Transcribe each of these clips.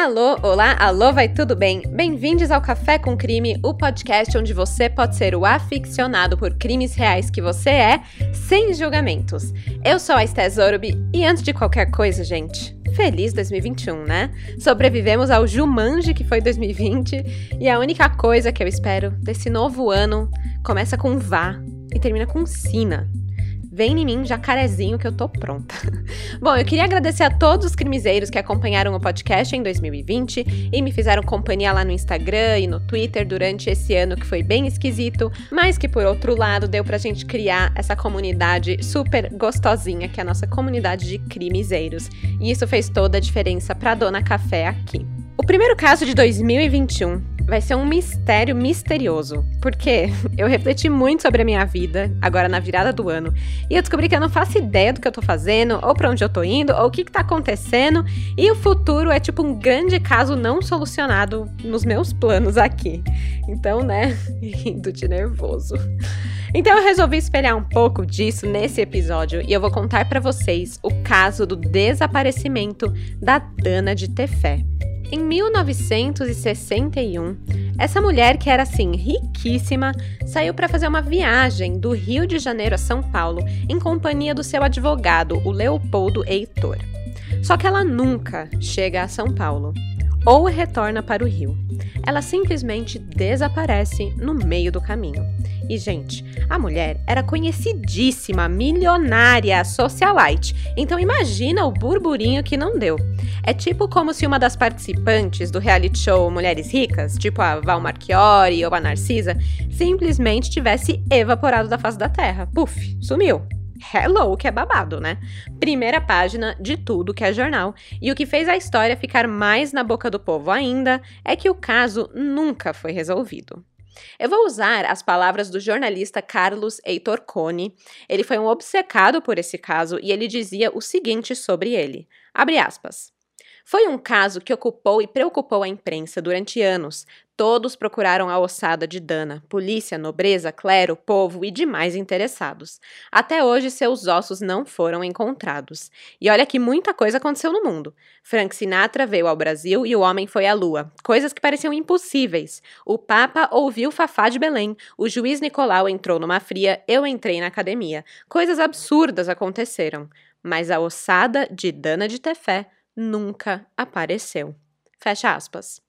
Alô, olá, alô, vai tudo bem? Bem-vindos ao Café com Crime, o podcast onde você pode ser o aficionado por crimes reais que você é, sem julgamentos. Eu sou a Esté e antes de qualquer coisa, gente, feliz 2021, né? Sobrevivemos ao Jumanji que foi 2020 e a única coisa que eu espero desse novo ano começa com vá e termina com sina. Vem em mim, jacarezinho, que eu tô pronta. Bom, eu queria agradecer a todos os crimezeiros que acompanharam o podcast em 2020 e me fizeram companhia lá no Instagram e no Twitter durante esse ano que foi bem esquisito, mas que por outro lado deu pra gente criar essa comunidade super gostosinha que é a nossa comunidade de crimezeiros. E isso fez toda a diferença pra Dona Café aqui. O primeiro caso de 2021 vai ser um mistério misterioso, porque eu refleti muito sobre a minha vida, agora na virada do ano, e eu descobri que eu não faço ideia do que eu tô fazendo, ou para onde eu tô indo, ou o que, que tá acontecendo, e o futuro é tipo um grande caso não solucionado nos meus planos aqui. Então, né, rindo de nervoso. Então eu resolvi espelhar um pouco disso nesse episódio e eu vou contar para vocês o caso do desaparecimento da Dana de Tefé. Em 1961, essa mulher, que era assim riquíssima, saiu para fazer uma viagem do Rio de Janeiro a São Paulo em companhia do seu advogado, o Leopoldo Heitor. Só que ela nunca chega a São Paulo ou retorna para o Rio. Ela simplesmente desaparece no meio do caminho. E, gente, a mulher era conhecidíssima, milionária, socialite. Então imagina o burburinho que não deu. É tipo como se uma das participantes do reality show Mulheres Ricas, tipo a Val Marchiori ou a Narcisa, simplesmente tivesse evaporado da face da terra. Puf, sumiu. Hello, que é babado, né? Primeira página de tudo que é jornal. E o que fez a história ficar mais na boca do povo ainda é que o caso nunca foi resolvido. Eu vou usar as palavras do jornalista Carlos Heitor Cone. Ele foi um obcecado por esse caso e ele dizia o seguinte sobre ele: abre aspas. Foi um caso que ocupou e preocupou a imprensa durante anos. Todos procuraram a ossada de Dana, polícia, nobreza, clero, povo e demais interessados. Até hoje, seus ossos não foram encontrados. E olha que muita coisa aconteceu no mundo. Frank Sinatra veio ao Brasil e o homem foi à lua. Coisas que pareciam impossíveis. O Papa ouviu Fafá de Belém. O juiz Nicolau entrou numa fria. Eu entrei na academia. Coisas absurdas aconteceram. Mas a ossada de Dana de Tefé nunca apareceu. Fecha aspas.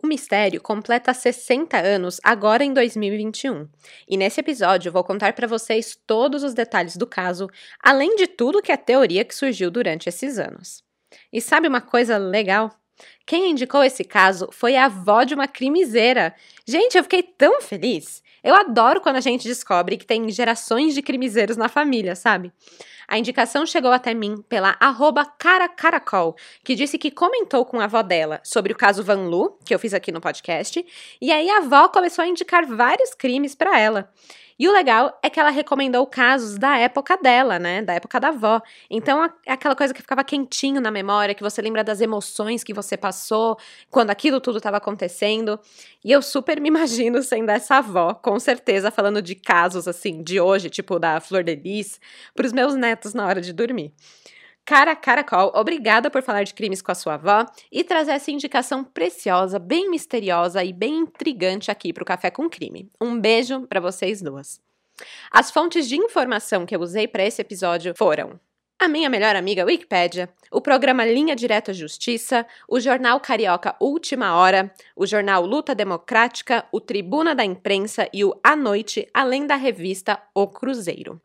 O mistério completa 60 anos agora em 2021. E nesse episódio vou contar para vocês todos os detalhes do caso, além de tudo que é teoria que surgiu durante esses anos. E sabe uma coisa legal? Quem indicou esse caso foi a avó de uma crimiseira. Gente, eu fiquei tão feliz. Eu adoro quando a gente descobre que tem gerações de crimizeiros na família, sabe? A indicação chegou até mim pela arroba caracaracol, que disse que comentou com a avó dela sobre o caso Van Lu, que eu fiz aqui no podcast, e aí a avó começou a indicar vários crimes para ela. E o legal é que ela recomendou casos da época dela, né? Da época da avó. Então é aquela coisa que ficava quentinho na memória, que você lembra das emoções que você passou quando aquilo tudo estava acontecendo. E eu super me imagino sendo essa avó, com certeza, falando de casos assim, de hoje, tipo da Flor de Lis, para os meus netos na hora de dormir. Cara Caracol, obrigada por falar de crimes com a sua avó e trazer essa indicação preciosa, bem misteriosa e bem intrigante aqui para o Café com Crime. Um beijo para vocês duas. As fontes de informação que eu usei para esse episódio foram a minha melhor amiga Wikipédia, o programa Linha Direta Justiça, o jornal carioca Última Hora, o jornal Luta Democrática, o Tribuna da Imprensa e o A Noite, além da revista O Cruzeiro.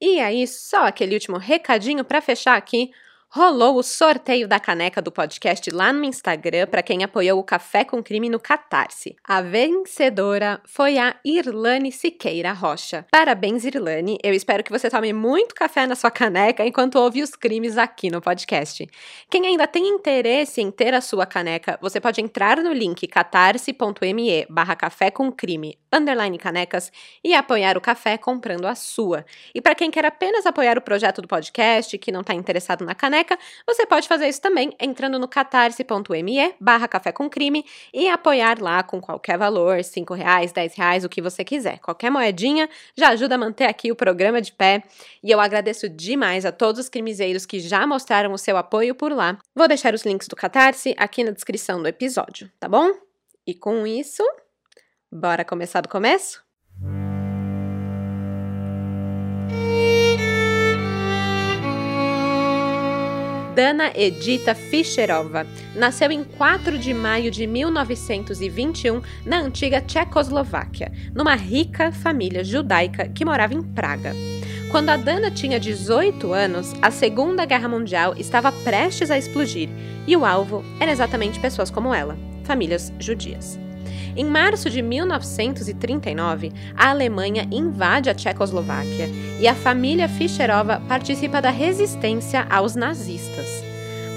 E aí, só aquele último recadinho para fechar aqui. Rolou o sorteio da caneca do podcast lá no Instagram para quem apoiou o Café com Crime no Catarse. A vencedora foi a Irlane Siqueira Rocha. Parabéns, Irlane. Eu espero que você tome muito café na sua caneca enquanto ouve os crimes aqui no podcast. Quem ainda tem interesse em ter a sua caneca, você pode entrar no link catarse.me barra café com crime underline canecas e apoiar o café comprando a sua. E para quem quer apenas apoiar o projeto do podcast, que não está interessado na caneca, você pode fazer isso também entrando no catarse.me barra café com crime e apoiar lá com qualquer valor, 5 reais, 10 reais, o que você quiser. Qualquer moedinha já ajuda a manter aqui o programa de pé. E eu agradeço demais a todos os crimezeiros que já mostraram o seu apoio por lá. Vou deixar os links do Catarse aqui na descrição do episódio, tá bom? E com isso, bora começar do começo? Dana Edita Fischerova nasceu em 4 de maio de 1921 na antiga Tchecoslováquia, numa rica família judaica que morava em Praga. Quando a Dana tinha 18 anos, a Segunda Guerra Mundial estava prestes a explodir e o alvo era exatamente pessoas como ela, famílias judias. Em março de 1939, a Alemanha invade a Tchecoslováquia e a família Fischerova participa da resistência aos nazistas.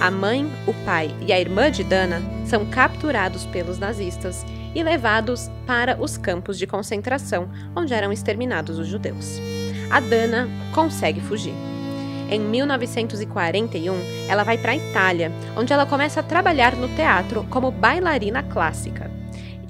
A mãe, o pai e a irmã de Dana são capturados pelos nazistas e levados para os campos de concentração, onde eram exterminados os judeus a Dana consegue fugir. Em 1941, ela vai para a Itália, onde ela começa a trabalhar no teatro como bailarina clássica.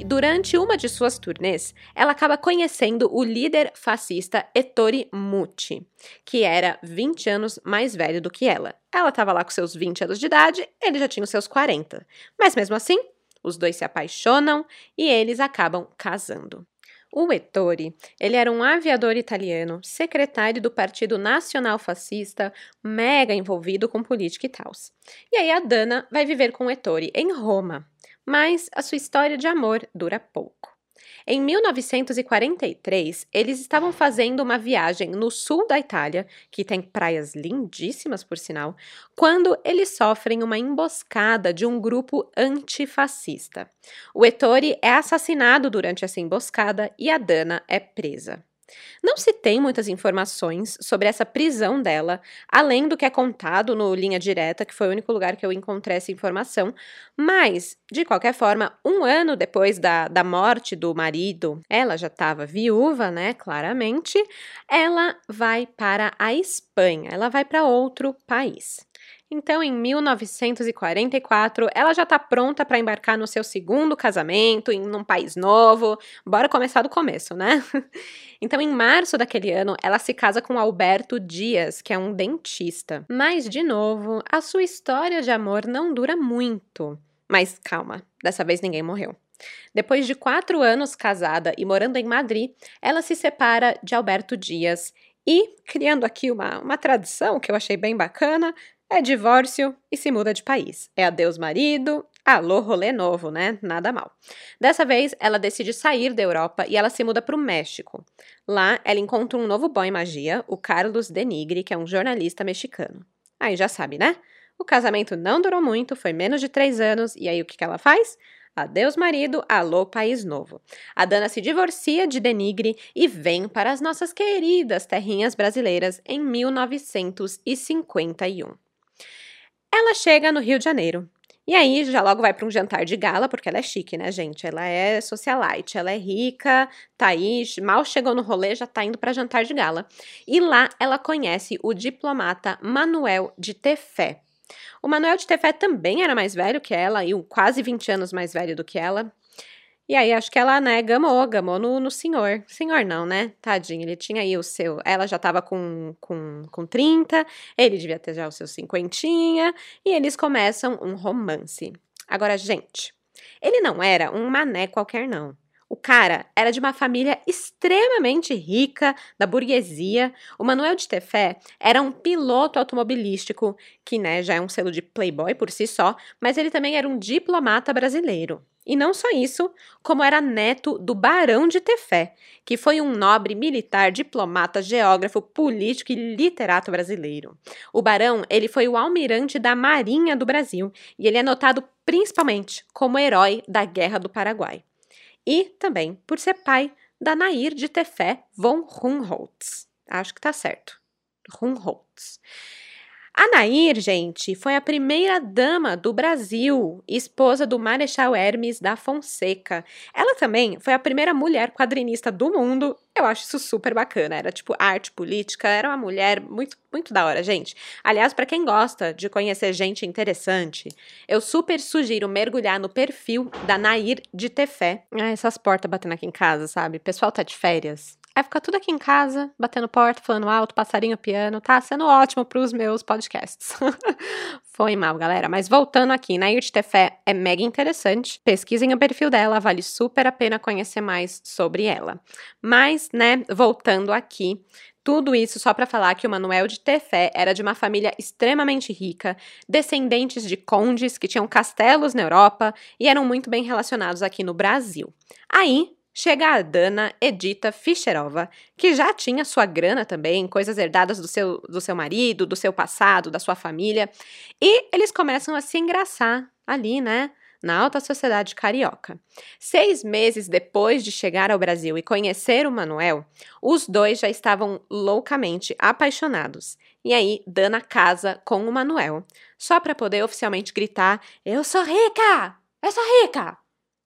Durante uma de suas turnês, ela acaba conhecendo o líder fascista Ettore Mucci, que era 20 anos mais velho do que ela. Ela estava lá com seus 20 anos de idade, ele já tinha os seus 40. Mas mesmo assim, os dois se apaixonam e eles acabam casando. O Ettore, ele era um aviador italiano, secretário do Partido Nacional Fascista, mega envolvido com política e tal. E aí a Dana vai viver com o Ettore em Roma, mas a sua história de amor dura pouco. Em 1943, eles estavam fazendo uma viagem no sul da Itália, que tem praias lindíssimas por sinal, quando eles sofrem uma emboscada de um grupo antifascista. O Ettore é assassinado durante essa emboscada e a Dana é presa. Não se tem muitas informações sobre essa prisão dela, além do que é contado no Linha Direta, que foi o único lugar que eu encontrei essa informação, mas, de qualquer forma, um ano depois da, da morte do marido, ela já estava viúva, né? Claramente, ela vai para a Espanha, ela vai para outro país. Então, em 1944, ela já está pronta para embarcar no seu segundo casamento, em um país novo. Bora começar do começo, né? Então, em março daquele ano, ela se casa com Alberto Dias, que é um dentista. Mas, de novo, a sua história de amor não dura muito. Mas calma, dessa vez ninguém morreu. Depois de quatro anos casada e morando em Madrid, ela se separa de Alberto Dias e, criando aqui uma, uma tradição que eu achei bem bacana, é divórcio e se muda de país. É adeus marido, alô rolê novo, né? Nada mal. Dessa vez, ela decide sair da Europa e ela se muda para o México. Lá, ela encontra um novo boy magia, o Carlos Denigre, que é um jornalista mexicano. Aí já sabe, né? O casamento não durou muito, foi menos de três anos, e aí o que, que ela faz? Adeus, marido, alô, país novo. A Dana se divorcia de Denigre e vem para as nossas queridas terrinhas brasileiras em 1951. Ela chega no Rio de Janeiro. E aí já logo vai para um jantar de gala, porque ela é chique, né, gente? Ela é socialite, ela é rica, tá aí, mal chegou no rolê, já tá indo para jantar de gala. E lá ela conhece o diplomata Manuel de Tefé. O Manuel de Tefé também era mais velho que ela, e quase 20 anos mais velho do que ela. E aí acho que ela, né, gamou, gamou no, no senhor. Senhor não, né? Tadinho, ele tinha aí o seu. Ela já tava com, com, com 30, ele devia ter já o seu cinquentinha, e eles começam um romance. Agora, gente, ele não era um mané qualquer, não. O cara era de uma família extremamente rica, da burguesia. O Manuel de Tefé era um piloto automobilístico, que né, já é um selo de playboy por si só, mas ele também era um diplomata brasileiro. E não só isso, como era neto do Barão de Tefé, que foi um nobre militar, diplomata, geógrafo, político e literato brasileiro. O Barão, ele foi o almirante da Marinha do Brasil e ele é notado principalmente como herói da Guerra do Paraguai. E também por ser pai da Nair de Tefé von Rumholtz. Acho que tá certo. Rumholtz. A Nair, gente, foi a primeira dama do Brasil, esposa do Marechal Hermes da Fonseca. Ela também foi a primeira mulher quadrinista do mundo. Eu acho isso super bacana. Era tipo arte política, era uma mulher muito, muito da hora, gente. Aliás, para quem gosta de conhecer gente interessante, eu super sugiro mergulhar no perfil da Nair de Tefé. Ah, essas portas batendo aqui em casa, sabe? O pessoal tá de férias. É ficar tudo aqui em casa, batendo porta, falando alto, passarinho, piano, tá sendo ótimo para os meus podcasts. Foi mal, galera. Mas voltando aqui, Nair Tefé é mega interessante. Pesquisem o perfil dela, vale super a pena conhecer mais sobre ela. Mas, né, voltando aqui, tudo isso só para falar que o Manuel de Tefé era de uma família extremamente rica, descendentes de condes que tinham castelos na Europa e eram muito bem relacionados aqui no Brasil. Aí, chega a Dana Edita Fischerova, que já tinha sua grana também, coisas herdadas do seu, do seu marido, do seu passado, da sua família, e eles começam a se engraçar ali, né? Na alta sociedade carioca. Seis meses depois de chegar ao Brasil e conhecer o Manuel, os dois já estavam loucamente apaixonados. E aí, Dana casa com o Manuel, só para poder oficialmente gritar: Eu sou rica! Eu sou rica!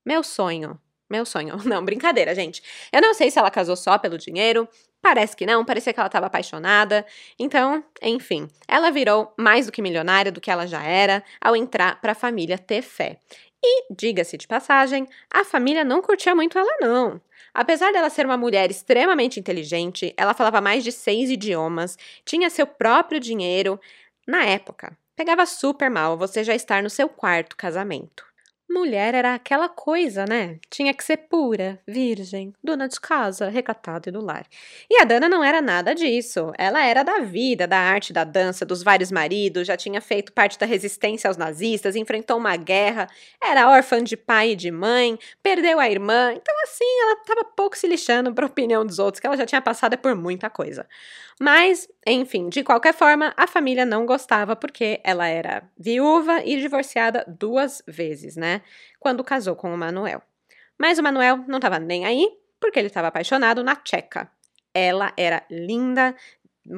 Meu sonho meu sonho. Não, brincadeira, gente. Eu não sei se ela casou só pelo dinheiro. Parece que não, parecia que ela estava apaixonada. Então, enfim, ela virou mais do que milionária do que ela já era ao entrar para a família ter fé. E, diga-se de passagem, a família não curtia muito ela, não. Apesar dela ser uma mulher extremamente inteligente, ela falava mais de seis idiomas, tinha seu próprio dinheiro. Na época, pegava super mal você já estar no seu quarto casamento. Mulher era aquela coisa, né? Tinha que ser pura, virgem, dona de casa, recatada e do lar. E a Dana não era nada disso. Ela era da vida, da arte, da dança, dos vários maridos, já tinha feito parte da resistência aos nazistas, enfrentou uma guerra, era órfã de pai e de mãe, perdeu a irmã. Então, assim, ela estava pouco se lixando para a opinião dos outros, que ela já tinha passado por muita coisa. Mas, enfim, de qualquer forma, a família não gostava porque ela era viúva e divorciada duas vezes, né? Quando casou com o Manuel. Mas o Manuel não estava nem aí porque ele estava apaixonado na Tcheca. Ela era linda,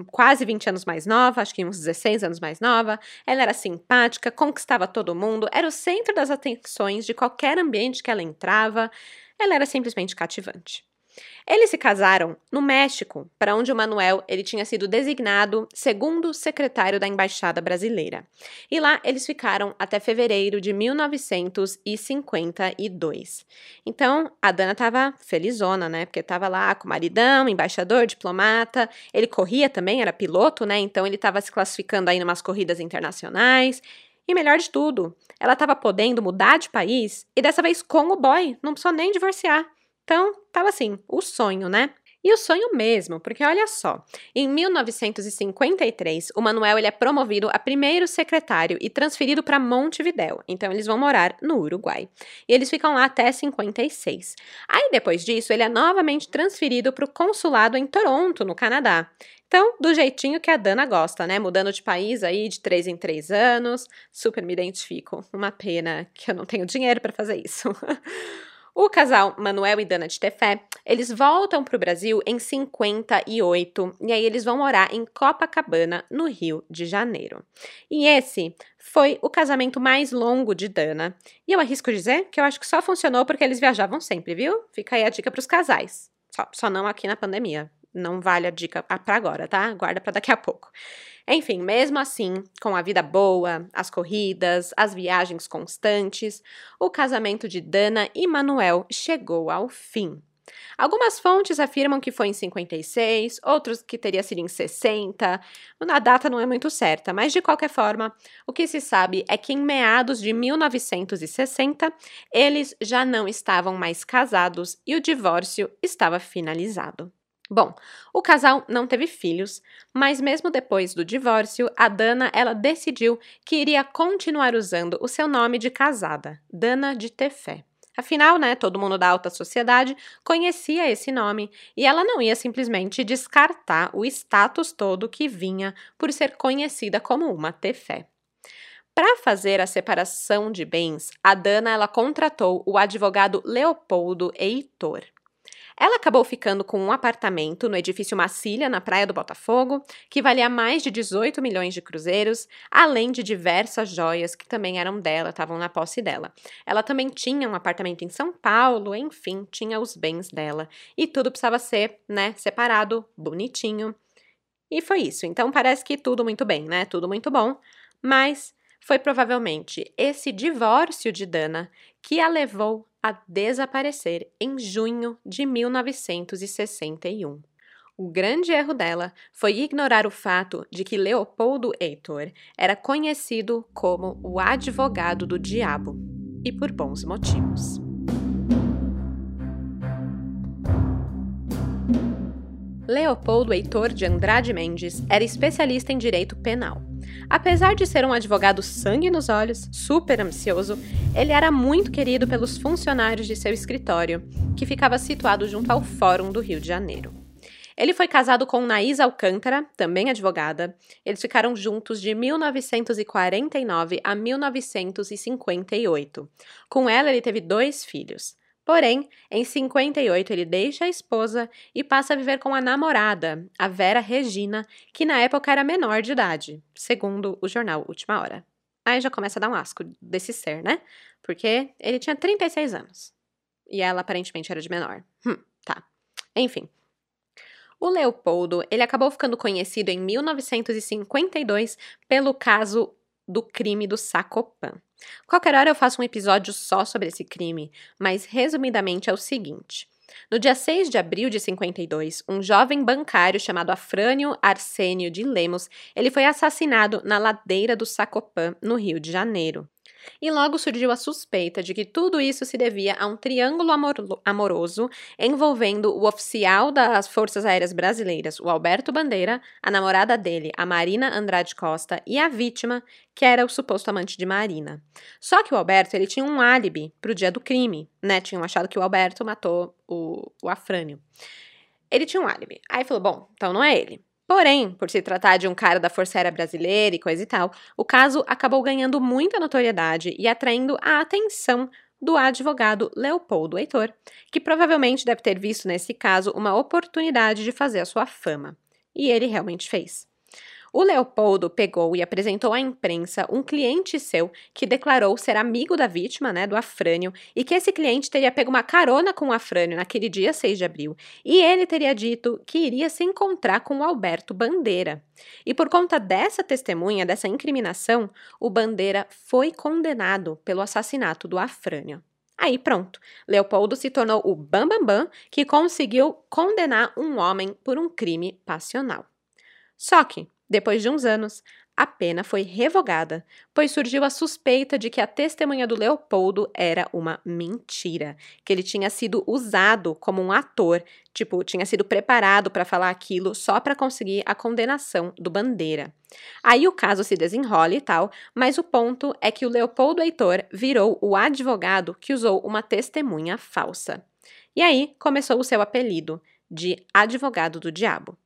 quase 20 anos mais nova, acho que uns 16 anos mais nova. Ela era simpática, conquistava todo mundo, era o centro das atenções de qualquer ambiente que ela entrava. Ela era simplesmente cativante. Eles se casaram no México, para onde o Manuel ele tinha sido designado segundo secretário da embaixada brasileira. E lá eles ficaram até fevereiro de 1952. Então, a Dana estava felizona, né? Porque estava lá com o maridão, embaixador, diplomata. Ele corria também, era piloto, né? Então ele estava se classificando aí em umas corridas internacionais. E melhor de tudo, ela estava podendo mudar de país e dessa vez com o boy, não precisou nem divorciar. Então, tava assim, o sonho, né? E o sonho mesmo, porque olha só, em 1953, o Manuel ele é promovido a primeiro secretário e transferido para Montevidéu. Então eles vão morar no Uruguai. E eles ficam lá até 56. Aí depois disso, ele é novamente transferido para o consulado em Toronto, no Canadá. Então, do jeitinho que a Dana gosta, né? Mudando de país aí de três em três anos. Super me identifico. Uma pena que eu não tenho dinheiro para fazer isso. O casal Manuel e Dana de Tefé, eles voltam para o Brasil em 58 e aí eles vão morar em Copacabana, no Rio de Janeiro. E esse foi o casamento mais longo de Dana. E eu arrisco dizer que eu acho que só funcionou porque eles viajavam sempre, viu? Fica aí a dica para os casais. Só, só não aqui na pandemia. Não vale a dica para agora, tá? Guarda para daqui a pouco. Enfim, mesmo assim, com a vida boa, as corridas, as viagens constantes, o casamento de Dana e Manuel chegou ao fim. Algumas fontes afirmam que foi em 56, outros que teria sido em 60. A data não é muito certa, mas de qualquer forma, o que se sabe é que em meados de 1960 eles já não estavam mais casados e o divórcio estava finalizado. Bom, o casal não teve filhos, mas mesmo depois do divórcio, a Dana ela decidiu que iria continuar usando o seu nome de casada, Dana de Tefé. Afinal, né, todo mundo da alta sociedade conhecia esse nome e ela não ia simplesmente descartar o status todo que vinha por ser conhecida como uma Tefé. Para fazer a separação de bens, a Dana ela contratou o advogado Leopoldo Heitor. Ela acabou ficando com um apartamento no edifício Macilha, na Praia do Botafogo, que valia mais de 18 milhões de cruzeiros, além de diversas joias que também eram dela, estavam na posse dela. Ela também tinha um apartamento em São Paulo, enfim, tinha os bens dela. E tudo precisava ser, né, separado, bonitinho. E foi isso. Então parece que tudo muito bem, né? Tudo muito bom. Mas foi provavelmente esse divórcio de Dana que a levou a desaparecer em junho de 1961. O grande erro dela foi ignorar o fato de que Leopoldo Heitor era conhecido como o advogado do diabo, e por bons motivos. Leopoldo Heitor de Andrade Mendes era especialista em direito penal. Apesar de ser um advogado sangue nos olhos, super ambicioso, ele era muito querido pelos funcionários de seu escritório, que ficava situado junto ao Fórum do Rio de Janeiro. Ele foi casado com Naís Alcântara, também advogada. Eles ficaram juntos de 1949 a 1958. Com ela, ele teve dois filhos. Porém, em 58 ele deixa a esposa e passa a viver com a namorada, a Vera Regina, que na época era menor de idade, segundo o jornal Última Hora. Aí já começa a dar um asco desse ser, né? Porque ele tinha 36 anos. E ela aparentemente era de menor. Hum, tá. Enfim. O Leopoldo, ele acabou ficando conhecido em 1952 pelo caso do crime do Sacopan. Qualquer hora eu faço um episódio só sobre esse crime, mas resumidamente é o seguinte. No dia 6 de abril de 52, um jovem bancário chamado Afrânio Arsênio de Lemos, ele foi assassinado na ladeira do Sacopã, no Rio de Janeiro. E logo surgiu a suspeita de que tudo isso se devia a um triângulo amoroso envolvendo o oficial das Forças Aéreas Brasileiras, o Alberto Bandeira, a namorada dele, a Marina Andrade Costa, e a vítima, que era o suposto amante de Marina. Só que o Alberto ele tinha um álibi para o dia do crime, né? Tinham achado que o Alberto matou o, o Afrânio. Ele tinha um álibi. Aí falou: bom, então não é ele. Porém, por se tratar de um cara da Força Aérea Brasileira e coisa e tal, o caso acabou ganhando muita notoriedade e atraindo a atenção do advogado Leopoldo Heitor, que provavelmente deve ter visto nesse caso uma oportunidade de fazer a sua fama. E ele realmente fez. O Leopoldo pegou e apresentou à imprensa um cliente seu que declarou ser amigo da vítima, né, do Afrânio, e que esse cliente teria pego uma carona com o Afrânio naquele dia 6 de abril, e ele teria dito que iria se encontrar com o Alberto Bandeira. E por conta dessa testemunha, dessa incriminação, o Bandeira foi condenado pelo assassinato do Afrânio. Aí pronto, Leopoldo se tornou o Bambambam Bam Bam que conseguiu condenar um homem por um crime passional. Só que, depois de uns anos, a pena foi revogada, pois surgiu a suspeita de que a testemunha do Leopoldo era uma mentira, que ele tinha sido usado como um ator, tipo, tinha sido preparado para falar aquilo só para conseguir a condenação do Bandeira. Aí o caso se desenrola e tal, mas o ponto é que o Leopoldo Heitor virou o advogado que usou uma testemunha falsa. E aí começou o seu apelido de advogado do diabo.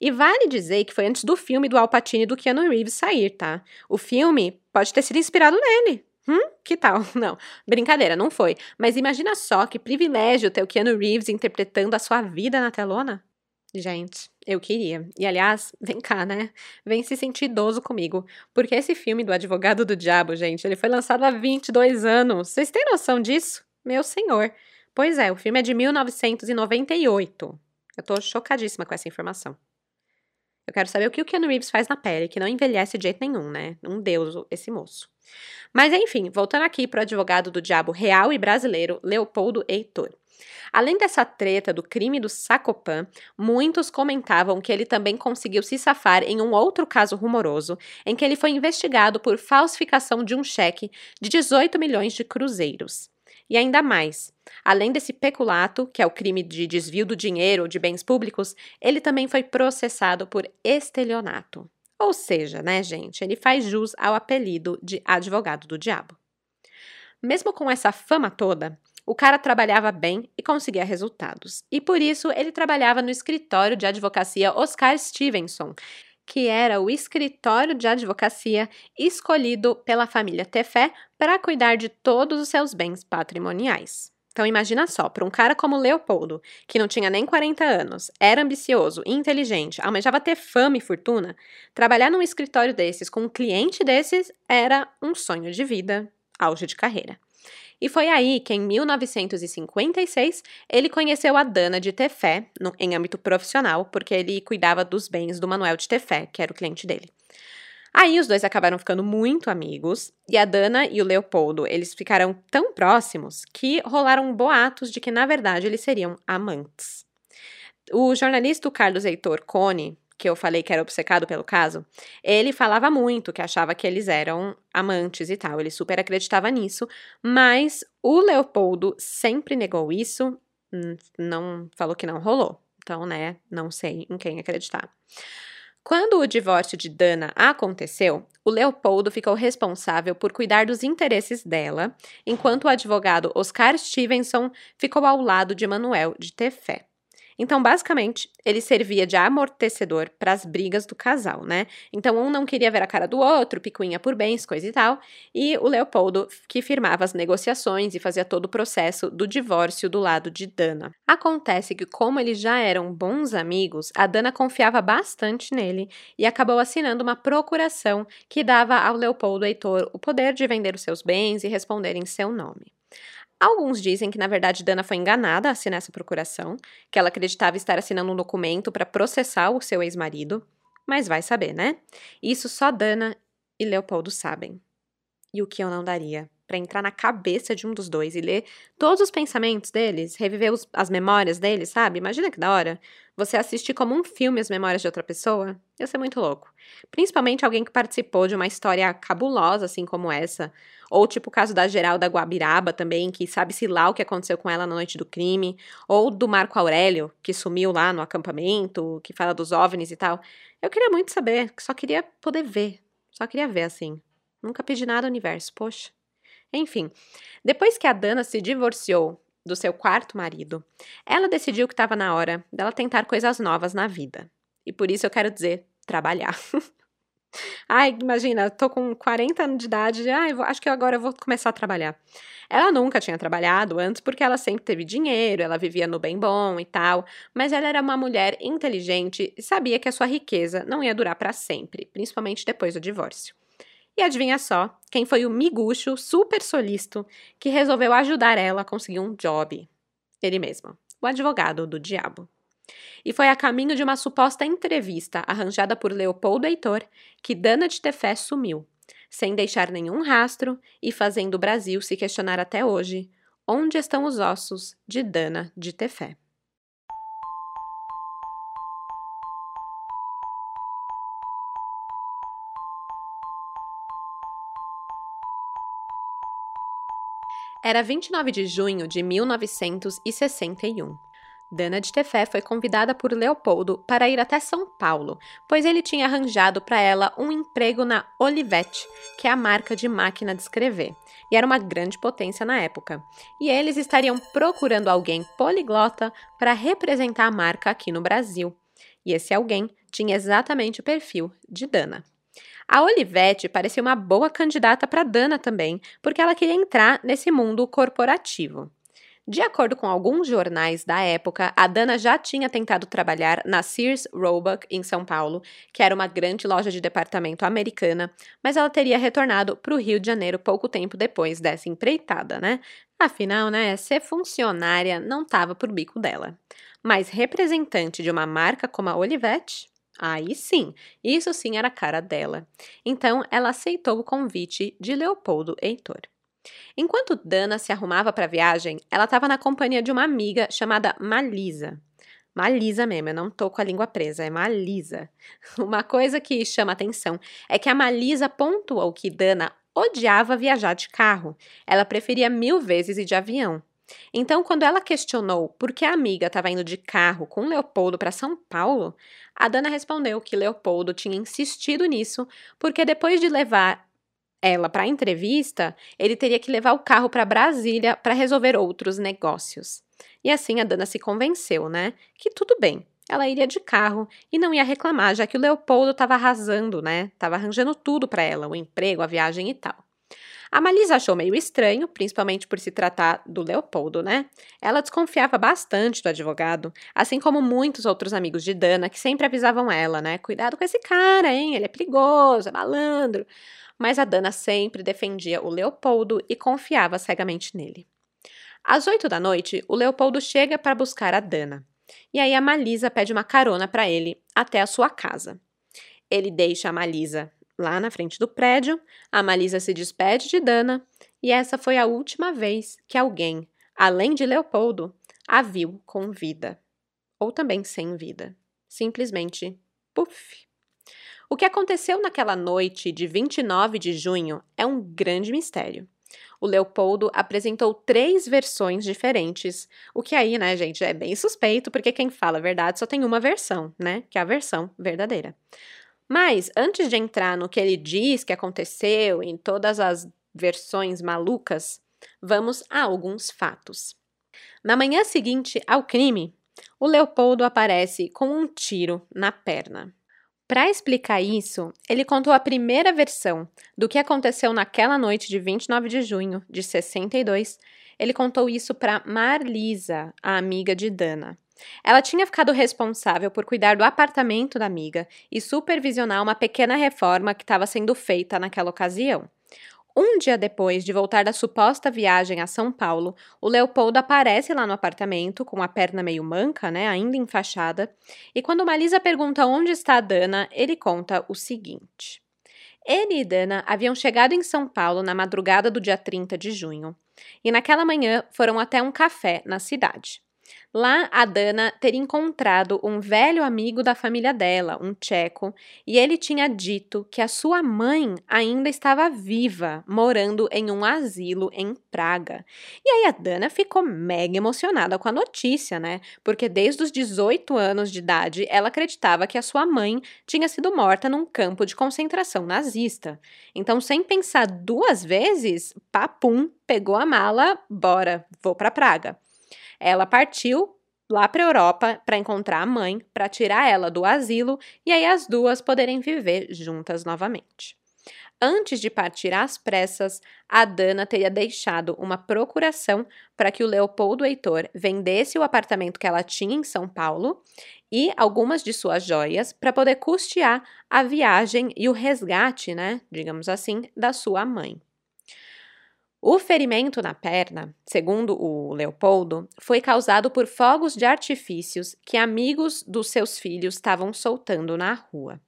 E vale dizer que foi antes do filme do Al Pacino e do Keanu Reeves sair, tá? O filme pode ter sido inspirado nele. Hum? Que tal? Não, brincadeira, não foi. Mas imagina só que privilégio ter o Keanu Reeves interpretando a sua vida na telona. Gente, eu queria. E aliás, vem cá, né? Vem se sentir idoso comigo. Porque esse filme do Advogado do Diabo, gente, ele foi lançado há 22 anos. Vocês têm noção disso? Meu senhor. Pois é, o filme é de 1998. Eu tô chocadíssima com essa informação. Eu quero saber o que o Keanu Reeves faz na pele, que não envelhece de jeito nenhum, né? Um deus, esse moço. Mas enfim, voltando aqui para o advogado do diabo real e brasileiro, Leopoldo Heitor. Além dessa treta do crime do Sacopan, muitos comentavam que ele também conseguiu se safar em um outro caso rumoroso, em que ele foi investigado por falsificação de um cheque de 18 milhões de cruzeiros. E ainda mais, além desse peculato, que é o crime de desvio do dinheiro ou de bens públicos, ele também foi processado por estelionato. Ou seja, né, gente, ele faz jus ao apelido de advogado do diabo. Mesmo com essa fama toda, o cara trabalhava bem e conseguia resultados. E por isso ele trabalhava no escritório de advocacia Oscar Stevenson, que era o escritório de advocacia escolhido pela família Tefé para cuidar de todos os seus bens patrimoniais. Então imagina só, para um cara como Leopoldo, que não tinha nem 40 anos, era ambicioso, inteligente, almejava ter fama e fortuna, trabalhar num escritório desses com um cliente desses era um sonho de vida, auge de carreira. E foi aí que, em 1956, ele conheceu a Dana de Tefé, no, em âmbito profissional, porque ele cuidava dos bens do Manuel de Tefé, que era o cliente dele. Aí os dois acabaram ficando muito amigos, e a Dana e o Leopoldo, eles ficaram tão próximos que rolaram boatos de que, na verdade, eles seriam amantes. O jornalista Carlos Heitor Cone, que eu falei que era obcecado pelo caso, ele falava muito que achava que eles eram amantes e tal, ele super acreditava nisso, mas o Leopoldo sempre negou isso, não falou que não rolou. Então, né, não sei em quem acreditar. Quando o divórcio de Dana aconteceu, o Leopoldo ficou responsável por cuidar dos interesses dela, enquanto o advogado Oscar Stevenson ficou ao lado de Manuel de Tefé. Então, basicamente, ele servia de amortecedor para as brigas do casal, né? Então, um não queria ver a cara do outro, picuinha por bens, coisa e tal, e o Leopoldo que firmava as negociações e fazia todo o processo do divórcio do lado de Dana. Acontece que, como eles já eram bons amigos, a Dana confiava bastante nele e acabou assinando uma procuração que dava ao Leopoldo Heitor o poder de vender os seus bens e responder em seu nome. Alguns dizem que, na verdade, Dana foi enganada a assinar essa procuração, que ela acreditava estar assinando um documento para processar o seu ex-marido, mas vai saber, né? Isso só Dana e Leopoldo sabem. E o que eu não daria para entrar na cabeça de um dos dois e ler todos os pensamentos deles, reviver os, as memórias deles, sabe? Imagina que da hora. Você assistir como um filme as memórias de outra pessoa, ia ser muito louco. Principalmente alguém que participou de uma história cabulosa, assim como essa. Ou tipo o caso da Geralda Guabiraba também, que sabe-se lá o que aconteceu com ela na noite do crime. Ou do Marco Aurélio, que sumiu lá no acampamento, que fala dos OVNIs e tal. Eu queria muito saber, só queria poder ver. Só queria ver, assim. Nunca pedi nada ao universo, poxa. Enfim, depois que a Dana se divorciou do seu quarto marido, ela decidiu que estava na hora dela tentar coisas novas na vida. E por isso eu quero dizer trabalhar. Ai, imagina, tô com 40 anos de idade, ai, acho que agora eu vou começar a trabalhar. Ela nunca tinha trabalhado antes porque ela sempre teve dinheiro, ela vivia no bem bom e tal, mas ela era uma mulher inteligente e sabia que a sua riqueza não ia durar para sempre, principalmente depois do divórcio. E adivinha só, quem foi o miguxo super solisto que resolveu ajudar ela a conseguir um job? Ele mesmo, o advogado do diabo. E foi a caminho de uma suposta entrevista arranjada por Leopoldo Heitor que Dana de Tefé sumiu, sem deixar nenhum rastro e fazendo o Brasil se questionar até hoje onde estão os ossos de Dana de Tefé. Era 29 de junho de 1961. Dana de Tefé foi convidada por Leopoldo para ir até São Paulo, pois ele tinha arranjado para ela um emprego na Olivetti, que é a marca de máquina de escrever, e era uma grande potência na época. E eles estariam procurando alguém poliglota para representar a marca aqui no Brasil. E esse alguém tinha exatamente o perfil de Dana. A Olivete parecia uma boa candidata para Dana também, porque ela queria entrar nesse mundo corporativo. De acordo com alguns jornais da época, a Dana já tinha tentado trabalhar na Sears Roebuck em São Paulo, que era uma grande loja de departamento americana, mas ela teria retornado para o Rio de Janeiro pouco tempo depois dessa empreitada, né? Afinal, né, ser funcionária não estava por bico dela. Mas representante de uma marca como a Olivete, Aí sim, isso sim era a cara dela. Então ela aceitou o convite de Leopoldo Heitor. Enquanto Dana se arrumava para a viagem, ela estava na companhia de uma amiga chamada Malisa. Malisa mesmo, eu não tô com a língua presa, é Malisa. Uma coisa que chama atenção é que a Malisa pontuou que Dana odiava viajar de carro. Ela preferia mil vezes ir de avião. Então, quando ela questionou por que a amiga estava indo de carro com Leopoldo para São Paulo, a Dana respondeu que Leopoldo tinha insistido nisso porque depois de levar ela para a entrevista, ele teria que levar o carro para Brasília para resolver outros negócios. E assim a Dana se convenceu, né? Que tudo bem, ela iria de carro e não ia reclamar, já que o Leopoldo estava arrasando, né? Estava arranjando tudo para ela, o emprego, a viagem e tal. A Malisa achou meio estranho, principalmente por se tratar do Leopoldo, né? Ela desconfiava bastante do advogado, assim como muitos outros amigos de Dana que sempre avisavam ela, né? Cuidado com esse cara, hein? Ele é perigoso, é malandro. Mas a Dana sempre defendia o Leopoldo e confiava cegamente nele. Às oito da noite, o Leopoldo chega para buscar a Dana. E aí a Malisa pede uma carona para ele até a sua casa. Ele deixa a Malisa lá na frente do prédio, a Malisa se despede de Dana e essa foi a última vez que alguém, além de Leopoldo, a viu com vida. Ou também sem vida. Simplesmente, puf. O que aconteceu naquela noite de 29 de junho é um grande mistério. O Leopoldo apresentou três versões diferentes, o que aí, né, gente, é bem suspeito, porque quem fala a verdade só tem uma versão, né, que é a versão verdadeira. Mas, antes de entrar no que ele diz que aconteceu, em todas as versões malucas, vamos a alguns fatos. Na manhã seguinte ao crime, o Leopoldo aparece com um tiro na perna. Para explicar isso, ele contou a primeira versão do que aconteceu naquela noite de 29 de junho de 62. Ele contou isso para Marlisa, a amiga de Dana. Ela tinha ficado responsável por cuidar do apartamento da amiga e supervisionar uma pequena reforma que estava sendo feita naquela ocasião. Um dia depois de voltar da suposta viagem a São Paulo, o Leopoldo aparece lá no apartamento com a perna meio manca, né, ainda enfaixada, e quando Malisa pergunta onde está a Dana, ele conta o seguinte: Ele e Dana haviam chegado em São Paulo na madrugada do dia 30 de junho, e naquela manhã foram até um café na cidade. Lá, a Dana teria encontrado um velho amigo da família dela, um tcheco, e ele tinha dito que a sua mãe ainda estava viva, morando em um asilo em Praga. E aí a Dana ficou mega emocionada com a notícia, né? Porque desde os 18 anos de idade ela acreditava que a sua mãe tinha sido morta num campo de concentração nazista. Então, sem pensar duas vezes, papum, pegou a mala, bora, vou para Praga. Ela partiu lá para a Europa para encontrar a mãe, para tirar ela do asilo e aí as duas poderem viver juntas novamente. Antes de partir às pressas, a Dana teria deixado uma procuração para que o Leopoldo Heitor vendesse o apartamento que ela tinha em São Paulo e algumas de suas joias para poder custear a viagem e o resgate, né, digamos assim, da sua mãe. O ferimento na perna, segundo o Leopoldo, foi causado por fogos de artifícios que amigos dos seus filhos estavam soltando na rua.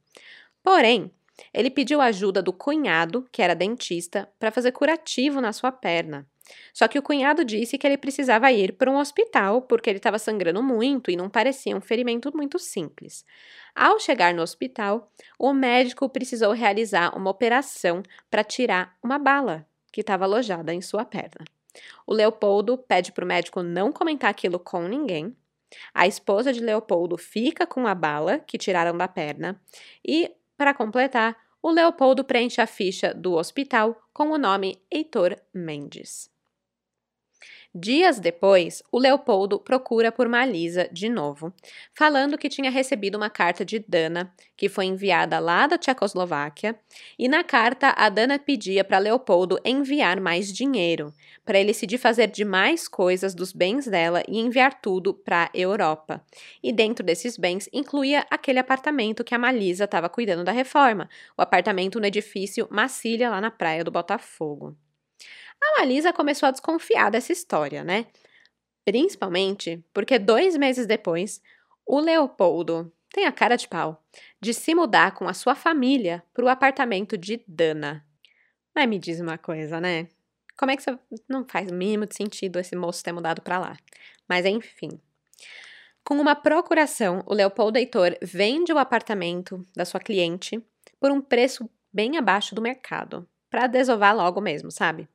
Porém, ele pediu ajuda do cunhado, que era dentista, para fazer curativo na sua perna. Só que o cunhado disse que ele precisava ir para um hospital porque ele estava sangrando muito e não parecia um ferimento muito simples. Ao chegar no hospital, o médico precisou realizar uma operação para tirar uma bala que estava alojada em sua perna. O Leopoldo pede para o médico não comentar aquilo com ninguém. A esposa de Leopoldo fica com a bala que tiraram da perna. E, para completar, o Leopoldo preenche a ficha do hospital com o nome Heitor Mendes. Dias depois, o Leopoldo procura por Malisa de novo, falando que tinha recebido uma carta de Dana, que foi enviada lá da Tchecoslováquia, e na carta a Dana pedia para Leopoldo enviar mais dinheiro, para ele se desfazer de mais coisas dos bens dela e enviar tudo para a Europa. E dentro desses bens incluía aquele apartamento que a Malisa estava cuidando da reforma, o apartamento no edifício Macília, lá na praia do Botafogo. A Malisa começou a desconfiar dessa história, né? Principalmente porque dois meses depois, o Leopoldo tem a cara de pau de se mudar com a sua família para o apartamento de Dana. Mas me diz uma coisa, né? Como é que você. Não faz o mínimo de sentido esse moço ter mudado para lá. Mas enfim. Com uma procuração, o Leopoldo Heitor vende o apartamento da sua cliente por um preço bem abaixo do mercado, para desovar logo mesmo, sabe?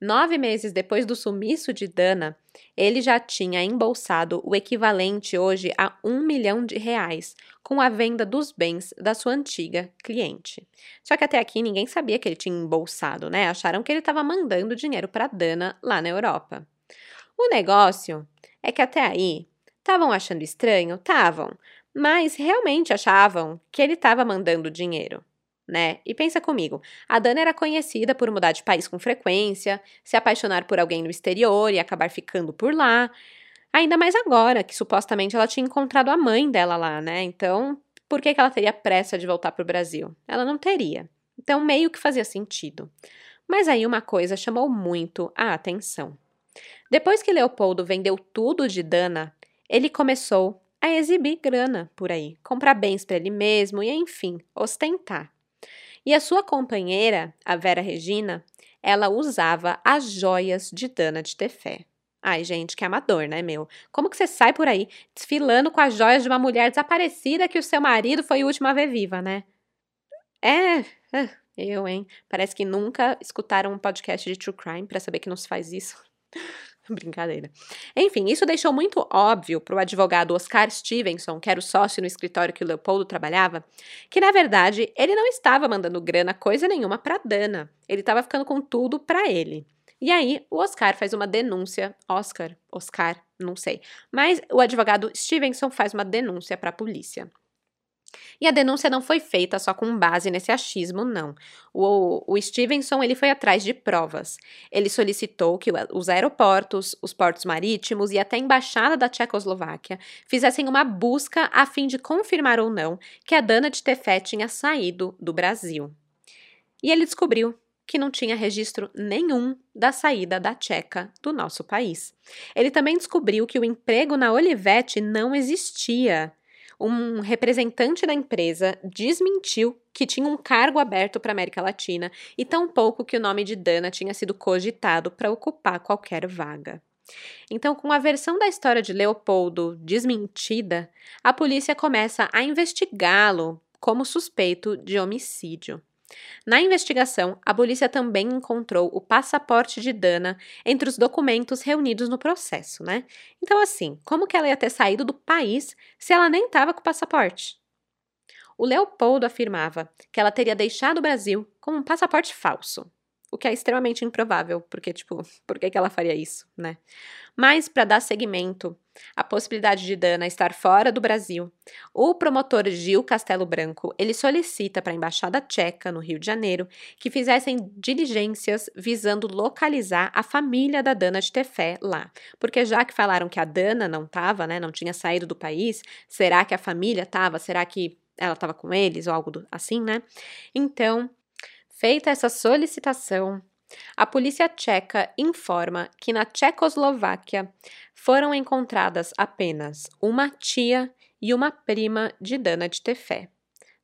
Nove meses depois do sumiço de Dana, ele já tinha embolsado o equivalente hoje a um milhão de reais com a venda dos bens da sua antiga cliente. Só que até aqui ninguém sabia que ele tinha embolsado, né? Acharam que ele estava mandando dinheiro para Dana lá na Europa. O negócio é que até aí estavam achando estranho? Estavam, mas realmente achavam que ele estava mandando dinheiro. Né? E pensa comigo, a Dana era conhecida por mudar de país com frequência, se apaixonar por alguém no exterior e acabar ficando por lá. Ainda mais agora, que supostamente ela tinha encontrado a mãe dela lá, né? Então, por que, que ela teria pressa de voltar para o Brasil? Ela não teria. Então, meio que fazia sentido. Mas aí uma coisa chamou muito a atenção. Depois que Leopoldo vendeu tudo de Dana, ele começou a exibir grana por aí, comprar bens para ele mesmo e, enfim, ostentar. E a sua companheira, a Vera Regina, ela usava as joias de Dana de Tefé. Ai, gente, que amador, né, meu? Como que você sai por aí desfilando com as joias de uma mulher desaparecida que o seu marido foi o último a ver viva, né? É, é eu, hein? Parece que nunca escutaram um podcast de true crime para saber que não se faz isso. Brincadeira. Enfim, isso deixou muito óbvio para o advogado Oscar Stevenson, que era o sócio no escritório que o Leopoldo trabalhava, que na verdade ele não estava mandando grana coisa nenhuma para Dana. Ele estava ficando com tudo para ele. E aí, o Oscar faz uma denúncia. Oscar? Oscar? Não sei. Mas o advogado Stevenson faz uma denúncia para a polícia. E a denúncia não foi feita só com base nesse achismo, não. O, o Stevenson ele foi atrás de provas. Ele solicitou que os aeroportos, os portos marítimos e até a embaixada da Tchecoslováquia fizessem uma busca a fim de confirmar ou não que a Dana de Tefé tinha saído do Brasil. E ele descobriu que não tinha registro nenhum da saída da Tcheca do nosso país. Ele também descobriu que o emprego na Olivetti não existia um representante da empresa desmentiu que tinha um cargo aberto para a América Latina e tampouco que o nome de Dana tinha sido cogitado para ocupar qualquer vaga. Então, com a versão da história de Leopoldo desmentida, a polícia começa a investigá-lo como suspeito de homicídio. Na investigação, a polícia também encontrou o passaporte de Dana entre os documentos reunidos no processo, né? Então, assim, como que ela ia ter saído do país se ela nem estava com o passaporte? O Leopoldo afirmava que ela teria deixado o Brasil com um passaporte falso o que é extremamente improvável, porque, tipo, por que, que ela faria isso, né? Mas, para dar seguimento à possibilidade de Dana estar fora do Brasil, o promotor Gil Castelo Branco, ele solicita para a Embaixada Tcheca, no Rio de Janeiro, que fizessem diligências visando localizar a família da Dana de Tefé lá. Porque já que falaram que a Dana não estava, né, não tinha saído do país, será que a família estava? Será que ela estava com eles ou algo assim, né? Então, Feita essa solicitação, a polícia tcheca informa que na Tchecoslováquia foram encontradas apenas uma tia e uma prima de Dana de Tefé.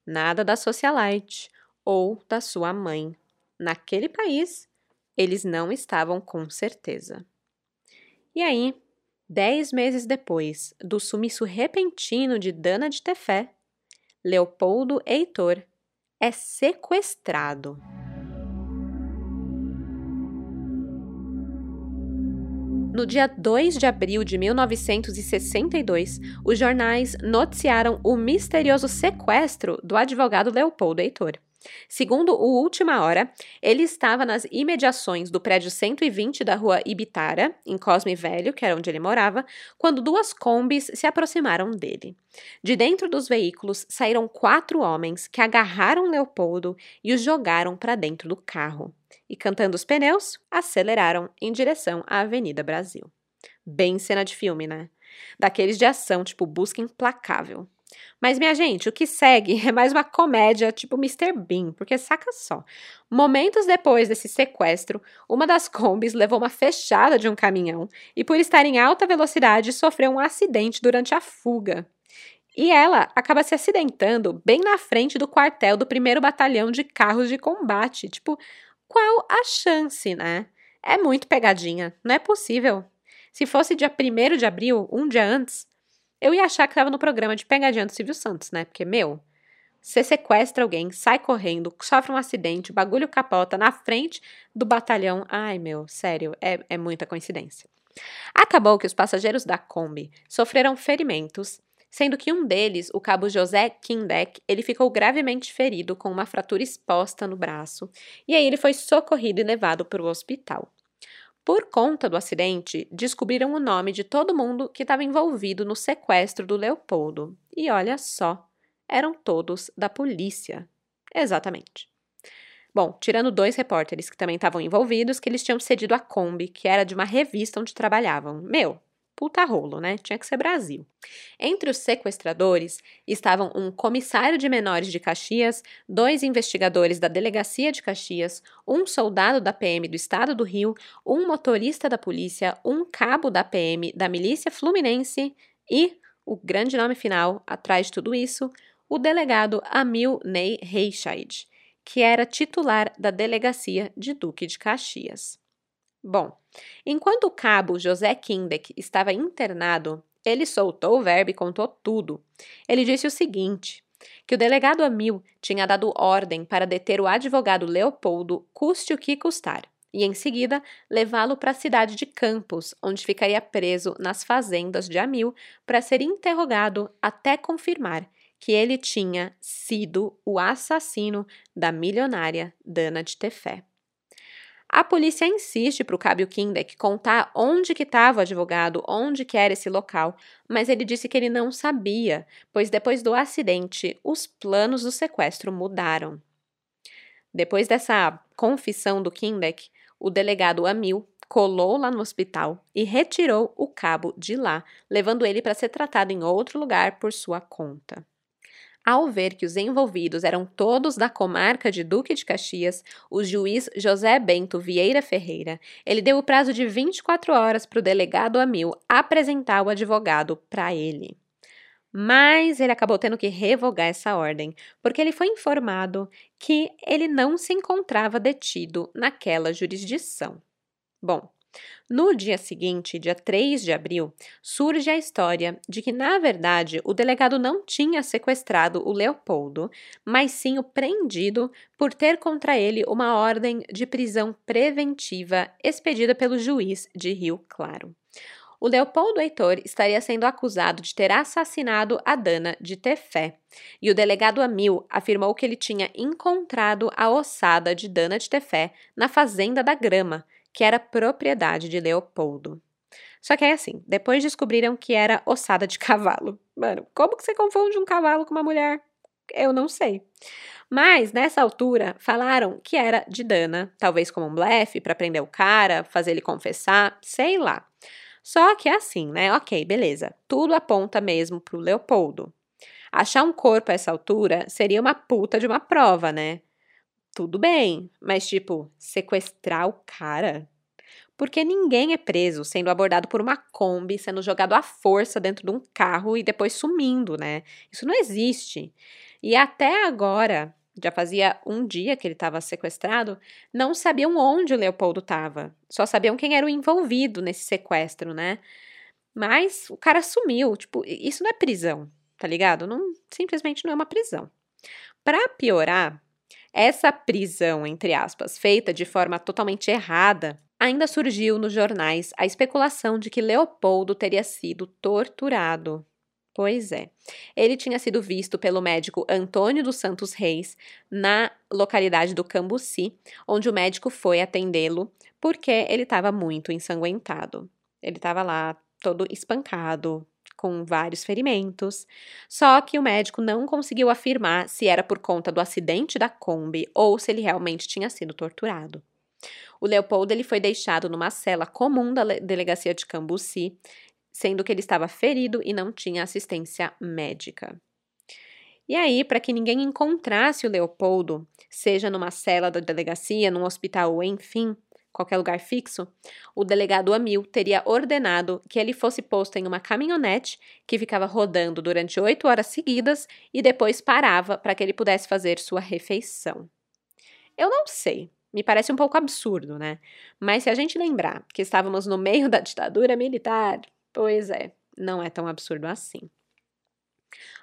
Nada da socialite ou da sua mãe. Naquele país, eles não estavam com certeza. E aí, dez meses depois do sumiço repentino de Dana de Tefé, Leopoldo Heitor é sequestrado. No dia 2 de abril de 1962, os jornais noticiaram o misterioso sequestro do advogado Leopoldo Heitor. Segundo o Última Hora, ele estava nas imediações do prédio 120 da rua Ibitara, em Cosme Velho, que era onde ele morava, quando duas combis se aproximaram dele. De dentro dos veículos saíram quatro homens que agarraram Leopoldo e o jogaram para dentro do carro. E cantando os pneus, aceleraram em direção à Avenida Brasil. Bem cena de filme, né? Daqueles de ação, tipo busca implacável. Mas, minha gente, o que segue é mais uma comédia tipo Mr. Bean, porque saca só. Momentos depois desse sequestro, uma das combis levou uma fechada de um caminhão e, por estar em alta velocidade, sofreu um acidente durante a fuga. E ela acaba se acidentando bem na frente do quartel do primeiro batalhão de carros de combate. Tipo, qual a chance, né? É muito pegadinha, não é possível. Se fosse dia 1 de abril, um dia antes, eu ia achar que tava no programa de pegadinha do Silvio Santos, né? Porque, meu, você sequestra alguém, sai correndo, sofre um acidente, o bagulho capota na frente do batalhão. Ai, meu, sério, é, é muita coincidência. Acabou que os passageiros da Kombi sofreram ferimentos, sendo que um deles, o cabo José Kindek, ele ficou gravemente ferido com uma fratura exposta no braço, e aí ele foi socorrido e levado para o hospital. Por conta do acidente, descobriram o nome de todo mundo que estava envolvido no sequestro do Leopoldo. E olha só, eram todos da polícia. Exatamente. Bom, tirando dois repórteres que também estavam envolvidos, que eles tinham cedido a Kombi, que era de uma revista onde trabalhavam. Meu, puta rolo, né? Tinha que ser Brasil. Entre os sequestradores estavam um comissário de menores de Caxias, dois investigadores da delegacia de Caxias, um soldado da PM do estado do Rio, um motorista da polícia, um cabo da PM da milícia fluminense e, o grande nome final atrás de tudo isso, o delegado Amil Ney Reichaid que era titular da delegacia de Duque de Caxias. Bom, enquanto o cabo José Kindeck estava internado, ele soltou o verbo e contou tudo. Ele disse o seguinte: que o delegado Amil tinha dado ordem para deter o advogado Leopoldo, custe o que custar, e em seguida levá-lo para a cidade de Campos, onde ficaria preso nas fazendas de Amil para ser interrogado até confirmar que ele tinha sido o assassino da milionária Dana de Tefé. A polícia insiste para o Cábio Kindeck contar onde que estava o advogado, onde que era esse local, mas ele disse que ele não sabia, pois depois do acidente, os planos do sequestro mudaram. Depois dessa confissão do Kindeck, o delegado Amil colou lá no hospital e retirou o cabo de lá, levando ele para ser tratado em outro lugar por sua conta. Ao ver que os envolvidos eram todos da comarca de Duque de Caxias, o juiz José Bento Vieira Ferreira, ele deu o prazo de 24 horas para o delegado Amil apresentar o advogado para ele. Mas ele acabou tendo que revogar essa ordem, porque ele foi informado que ele não se encontrava detido naquela jurisdição. Bom, no dia seguinte, dia 3 de abril, surge a história de que, na verdade, o delegado não tinha sequestrado o Leopoldo, mas sim o prendido por ter contra ele uma ordem de prisão preventiva expedida pelo juiz de Rio Claro. O Leopoldo Heitor estaria sendo acusado de ter assassinado a Dana de Tefé, e o delegado Amil afirmou que ele tinha encontrado a ossada de Dana de Tefé na Fazenda da Grama, que era propriedade de Leopoldo. Só que é assim, depois descobriram que era ossada de cavalo. Mano, como que você confunde um cavalo com uma mulher? Eu não sei. Mas nessa altura falaram que era de Dana, talvez como um blefe para prender o cara, fazer ele confessar, sei lá. Só que é assim, né? Ok, beleza. Tudo aponta mesmo pro Leopoldo. Achar um corpo a essa altura seria uma puta de uma prova, né? Tudo bem, mas tipo, sequestrar o cara? Porque ninguém é preso sendo abordado por uma Kombi, sendo jogado à força dentro de um carro e depois sumindo, né? Isso não existe. E até agora, já fazia um dia que ele estava sequestrado, não sabiam onde o Leopoldo estava. Só sabiam quem era o envolvido nesse sequestro, né? Mas o cara sumiu. Tipo, isso não é prisão, tá ligado? Não, simplesmente não é uma prisão. Para piorar, essa prisão, entre aspas, feita de forma totalmente errada, ainda surgiu nos jornais a especulação de que Leopoldo teria sido torturado. Pois é. Ele tinha sido visto pelo médico Antônio dos Santos Reis na localidade do Cambuci, onde o médico foi atendê-lo porque ele estava muito ensanguentado. Ele estava lá todo espancado, com vários ferimentos. Só que o médico não conseguiu afirmar se era por conta do acidente da Kombi ou se ele realmente tinha sido torturado. O Leopoldo ele foi deixado numa cela comum da delegacia de Cambuci, sendo que ele estava ferido e não tinha assistência médica. E aí, para que ninguém encontrasse o Leopoldo, seja numa cela da delegacia, num hospital, enfim, qualquer lugar fixo, o delegado Amil teria ordenado que ele fosse posto em uma caminhonete que ficava rodando durante oito horas seguidas e depois parava para que ele pudesse fazer sua refeição. Eu não sei, me parece um pouco absurdo, né? Mas se a gente lembrar que estávamos no meio da ditadura militar, pois é, não é tão absurdo assim.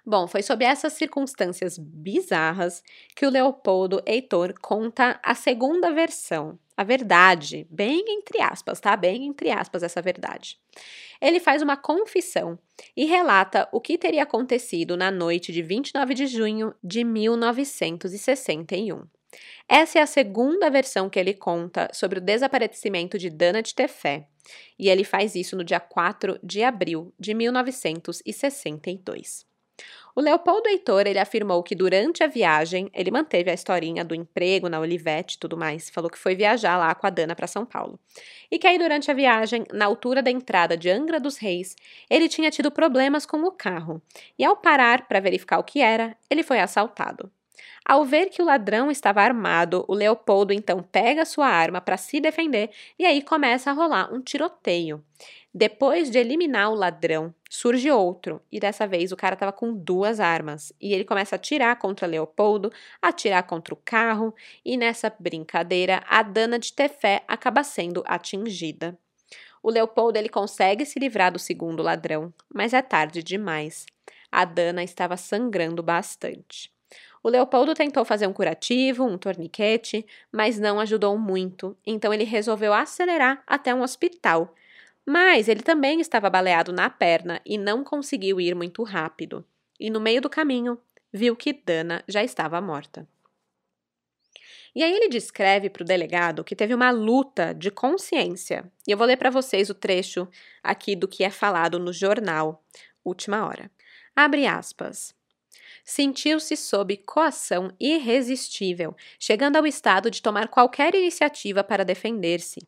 Bom, foi sob essas circunstâncias bizarras que o Leopoldo Heitor conta a segunda versão, a verdade, bem entre aspas, tá? Bem entre aspas essa verdade. Ele faz uma confissão e relata o que teria acontecido na noite de 29 de junho de 1961. Essa é a segunda versão que ele conta sobre o desaparecimento de Dana de Tefé, e ele faz isso no dia 4 de abril de 1962. O Leopoldo Heitor, ele afirmou que durante a viagem, ele manteve a historinha do emprego na Olivete e tudo mais, falou que foi viajar lá com a Dana para São Paulo. E que aí durante a viagem, na altura da entrada de Angra dos Reis, ele tinha tido problemas com o carro. E ao parar para verificar o que era, ele foi assaltado. Ao ver que o ladrão estava armado, o Leopoldo então pega sua arma para se defender e aí começa a rolar um tiroteio. Depois de eliminar o ladrão, surge outro, e dessa vez o cara estava com duas armas. E ele começa a atirar contra Leopoldo, atirar contra o carro, e nessa brincadeira, a Dana de Tefé acaba sendo atingida. O Leopoldo ele consegue se livrar do segundo ladrão, mas é tarde demais. A Dana estava sangrando bastante. O Leopoldo tentou fazer um curativo, um torniquete, mas não ajudou muito, então ele resolveu acelerar até um hospital mas ele também estava baleado na perna e não conseguiu ir muito rápido. E no meio do caminho, viu que Dana já estava morta. E aí ele descreve para o delegado que teve uma luta de consciência. E eu vou ler para vocês o trecho aqui do que é falado no jornal Última Hora. Abre aspas sentiu-se sob coação irresistível, chegando ao estado de tomar qualquer iniciativa para defender-se.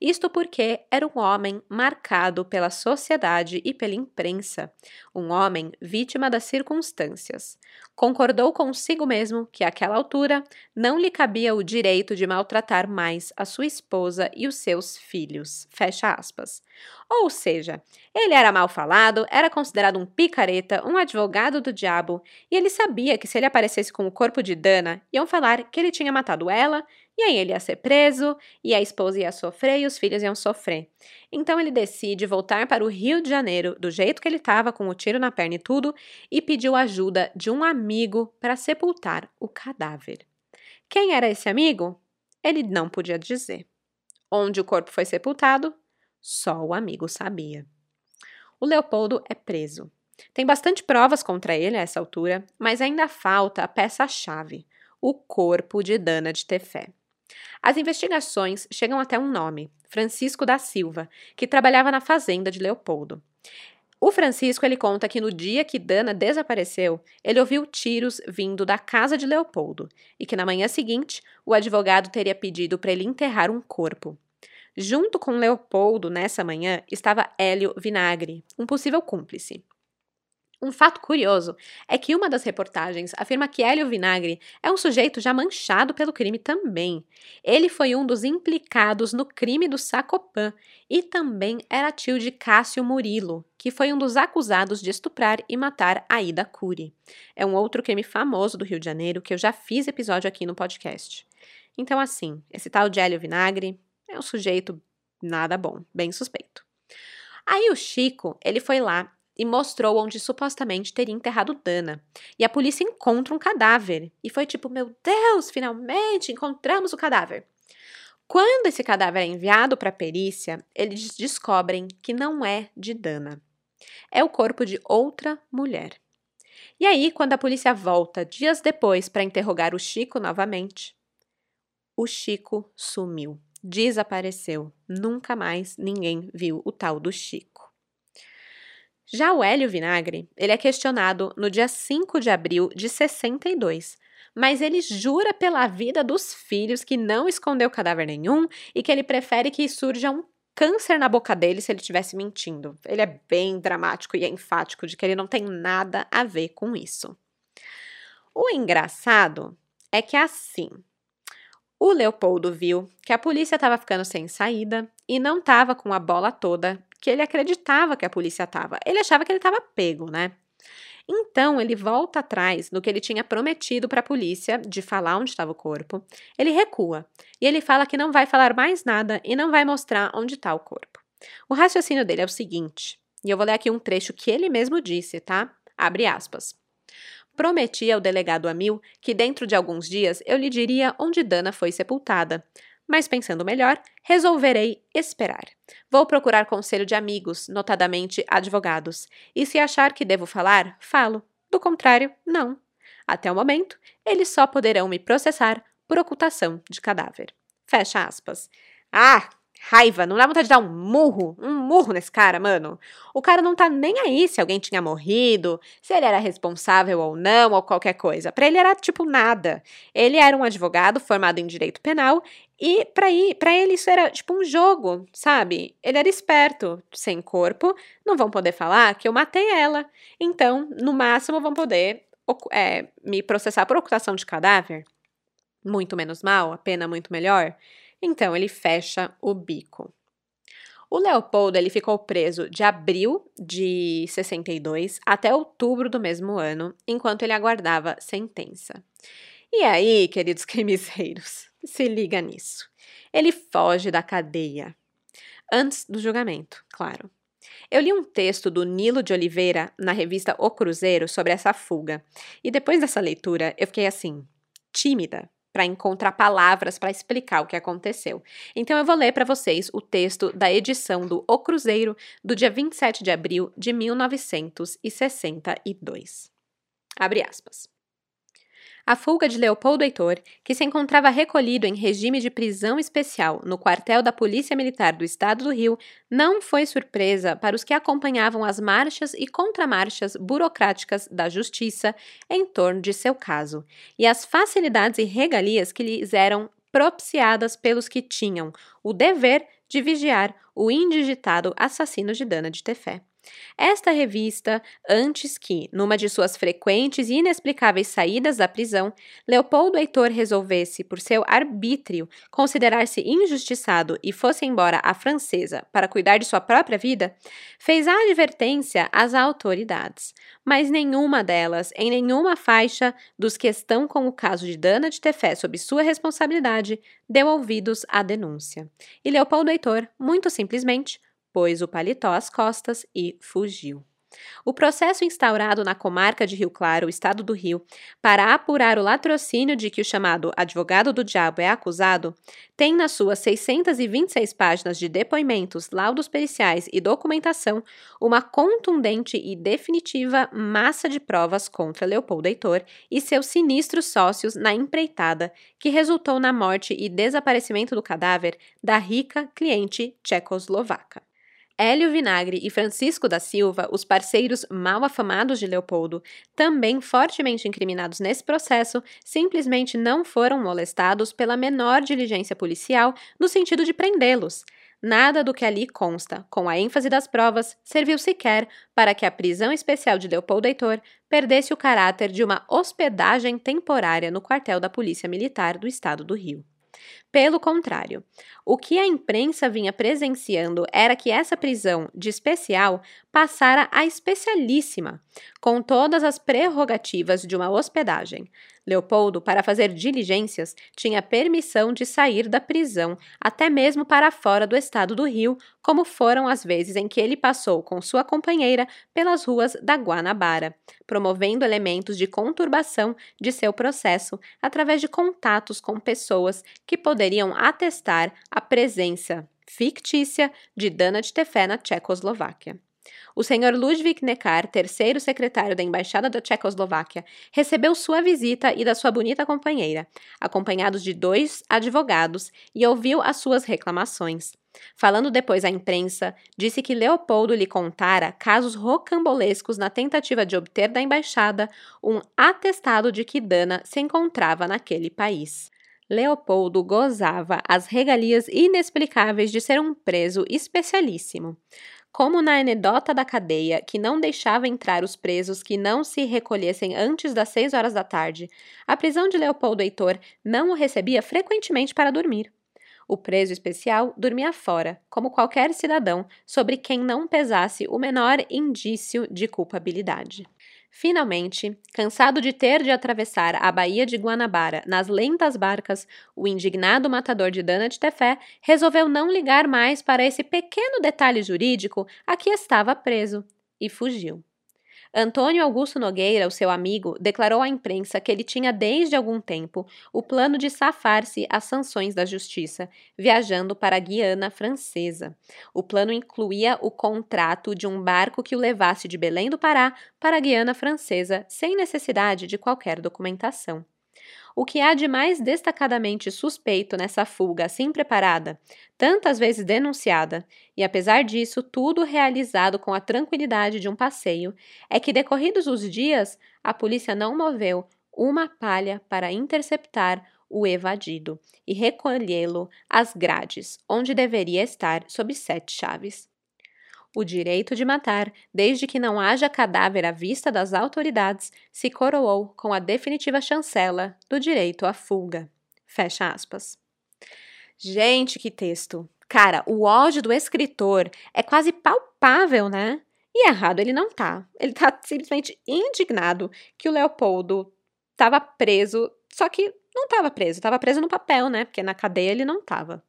Isto porque era um homem marcado pela sociedade e pela imprensa, um homem vítima das circunstâncias. Concordou consigo mesmo que, àquela altura, não lhe cabia o direito de maltratar mais a sua esposa e os seus filhos. Fecha aspas. Ou seja, ele era mal falado, era considerado um picareta, um advogado do diabo, e ele sabia que se ele aparecesse com o corpo de Dana, iam falar que ele tinha matado ela, e aí ele ia ser preso, e a esposa ia sofrer e os filhos iam sofrer. Então ele decide voltar para o Rio de Janeiro, do jeito que ele estava, com o tiro na perna e tudo, e pediu ajuda de um amigo para sepultar o cadáver. Quem era esse amigo? Ele não podia dizer. Onde o corpo foi sepultado, só o amigo sabia. O Leopoldo é preso. Tem bastante provas contra ele a essa altura, mas ainda falta a peça-chave: o corpo de Dana de Tefé. As investigações chegam até um nome, Francisco da Silva, que trabalhava na fazenda de Leopoldo. O Francisco ele conta que no dia que Dana desapareceu, ele ouviu tiros vindo da casa de Leopoldo e que na manhã seguinte o advogado teria pedido para ele enterrar um corpo. Junto com Leopoldo, nessa manhã, estava Hélio Vinagre, um possível cúmplice. Um fato curioso é que uma das reportagens afirma que Hélio Vinagre é um sujeito já manchado pelo crime também. Ele foi um dos implicados no crime do Sacopan e também era tio de Cássio Murilo, que foi um dos acusados de estuprar e matar Aida Cury. É um outro crime famoso do Rio de Janeiro que eu já fiz episódio aqui no podcast. Então, assim, esse tal de Hélio Vinagre é um sujeito nada bom, bem suspeito. Aí o Chico, ele foi lá e mostrou onde supostamente teria enterrado Dana. E a polícia encontra um cadáver. E foi tipo, meu Deus, finalmente encontramos o cadáver. Quando esse cadáver é enviado para a perícia, eles descobrem que não é de Dana. É o corpo de outra mulher. E aí, quando a polícia volta dias depois para interrogar o Chico novamente, o Chico sumiu desapareceu. Nunca mais ninguém viu o tal do Chico. Já o Hélio Vinagre, ele é questionado no dia 5 de abril de 62, mas ele jura pela vida dos filhos que não escondeu cadáver nenhum e que ele prefere que surja um câncer na boca dele se ele estivesse mentindo. Ele é bem dramático e é enfático de que ele não tem nada a ver com isso. O engraçado é que assim, o Leopoldo viu que a polícia estava ficando sem saída e não estava com a bola toda que ele acreditava que a polícia estava. Ele achava que ele estava pego, né? Então ele volta atrás no que ele tinha prometido para a polícia de falar onde estava o corpo. Ele recua e ele fala que não vai falar mais nada e não vai mostrar onde está o corpo. O raciocínio dele é o seguinte, e eu vou ler aqui um trecho que ele mesmo disse, tá? Abre aspas. Prometi ao delegado Amil que dentro de alguns dias eu lhe diria onde Dana foi sepultada. Mas pensando melhor, resolverei esperar. Vou procurar conselho de amigos, notadamente advogados, e se achar que devo falar, falo. Do contrário, não. Até o momento, eles só poderão me processar por ocultação de cadáver. Fecha aspas. Ah, raiva, não dá vontade de dar um murro, um murro nesse cara, mano. O cara não tá nem aí se alguém tinha morrido, se ele era responsável ou não, ou qualquer coisa. Para ele era tipo nada. Ele era um advogado formado em direito penal e para ele isso era tipo um jogo, sabe? Ele era esperto, sem corpo, não vão poder falar que eu matei ela. Então, no máximo vão poder é, me processar por ocultação de cadáver. Muito menos mal, a pena muito melhor. Então ele fecha o bico. O Leopoldo ele ficou preso de abril de 62 até outubro do mesmo ano, enquanto ele aguardava sentença. E aí, queridos crimiceiros, se liga nisso. Ele foge da cadeia. Antes do julgamento, claro. Eu li um texto do Nilo de Oliveira na revista O Cruzeiro sobre essa fuga. E depois dessa leitura, eu fiquei assim, tímida, para encontrar palavras para explicar o que aconteceu. Então eu vou ler para vocês o texto da edição do O Cruzeiro do dia 27 de abril de 1962. Abre aspas. A fuga de Leopoldo Heitor, que se encontrava recolhido em regime de prisão especial no quartel da Polícia Militar do Estado do Rio, não foi surpresa para os que acompanhavam as marchas e contramarchas burocráticas da Justiça em torno de seu caso, e as facilidades e regalias que lhes eram propiciadas pelos que tinham o dever de vigiar o indigitado assassino de Dana de Tefé. Esta revista, antes que, numa de suas frequentes e inexplicáveis saídas da prisão, Leopoldo Heitor resolvesse, por seu arbítrio, considerar-se injustiçado e fosse embora à francesa para cuidar de sua própria vida, fez a advertência às autoridades, mas nenhuma delas, em nenhuma faixa dos que estão com o caso de Dana de Tefé sob sua responsabilidade, deu ouvidos à denúncia. E Leopoldo Heitor, muito simplesmente, pôs o paletó às costas e fugiu. O processo instaurado na comarca de Rio Claro, estado do Rio, para apurar o latrocínio de que o chamado advogado do diabo é acusado, tem nas suas 626 páginas de depoimentos, laudos periciais e documentação uma contundente e definitiva massa de provas contra Leopoldo Heitor e seus sinistros sócios na empreitada que resultou na morte e desaparecimento do cadáver da rica cliente tchecoslovaca. Hélio Vinagre e Francisco da Silva, os parceiros mal afamados de Leopoldo, também fortemente incriminados nesse processo, simplesmente não foram molestados pela menor diligência policial no sentido de prendê-los. Nada do que ali consta, com a ênfase das provas, serviu sequer para que a prisão especial de Leopoldo Heitor perdesse o caráter de uma hospedagem temporária no quartel da Polícia Militar do Estado do Rio. Pelo contrário, o que a imprensa vinha presenciando era que essa prisão de especial passara a especialíssima, com todas as prerrogativas de uma hospedagem. Leopoldo, para fazer diligências, tinha permissão de sair da prisão, até mesmo para fora do estado do Rio, como foram as vezes em que ele passou com sua companheira pelas ruas da Guanabara, promovendo elementos de conturbação de seu processo através de contatos com pessoas que poderiam atestar a presença fictícia de Dana de Tefé na Tchecoslováquia. O senhor Ludwig Neckar, terceiro secretário da Embaixada da Tchecoslováquia, recebeu sua visita e da sua bonita companheira, acompanhados de dois advogados, e ouviu as suas reclamações. Falando depois à imprensa, disse que Leopoldo lhe contara casos rocambolescos na tentativa de obter da embaixada um atestado de que Dana se encontrava naquele país. Leopoldo gozava as regalias inexplicáveis de ser um preso especialíssimo. Como na anedota da cadeia, que não deixava entrar os presos que não se recolhessem antes das seis horas da tarde, a prisão de Leopoldo Heitor não o recebia frequentemente para dormir. O preso especial dormia fora, como qualquer cidadão, sobre quem não pesasse o menor indício de culpabilidade. Finalmente, cansado de ter de atravessar a Baía de Guanabara nas lentas barcas, o indignado matador de Dana de Tefé resolveu não ligar mais para esse pequeno detalhe jurídico a que estava preso e fugiu. Antônio Augusto Nogueira, o seu amigo, declarou à imprensa que ele tinha desde algum tempo o plano de safar-se às sanções da justiça, viajando para a Guiana Francesa. O plano incluía o contrato de um barco que o levasse de Belém do Pará para a Guiana Francesa, sem necessidade de qualquer documentação. O que há de mais destacadamente suspeito nessa fuga assim preparada, tantas vezes denunciada, e apesar disso tudo realizado com a tranquilidade de um passeio, é que decorridos os dias, a polícia não moveu uma palha para interceptar o evadido e recolhê-lo às grades, onde deveria estar sob sete chaves. O direito de matar, desde que não haja cadáver à vista das autoridades, se coroou com a definitiva chancela do direito à fuga. Fecha aspas. Gente, que texto! Cara, o ódio do escritor é quase palpável, né? E errado ele não tá. Ele tá simplesmente indignado que o Leopoldo estava preso, só que não estava preso, estava preso no papel, né? Porque na cadeia ele não estava.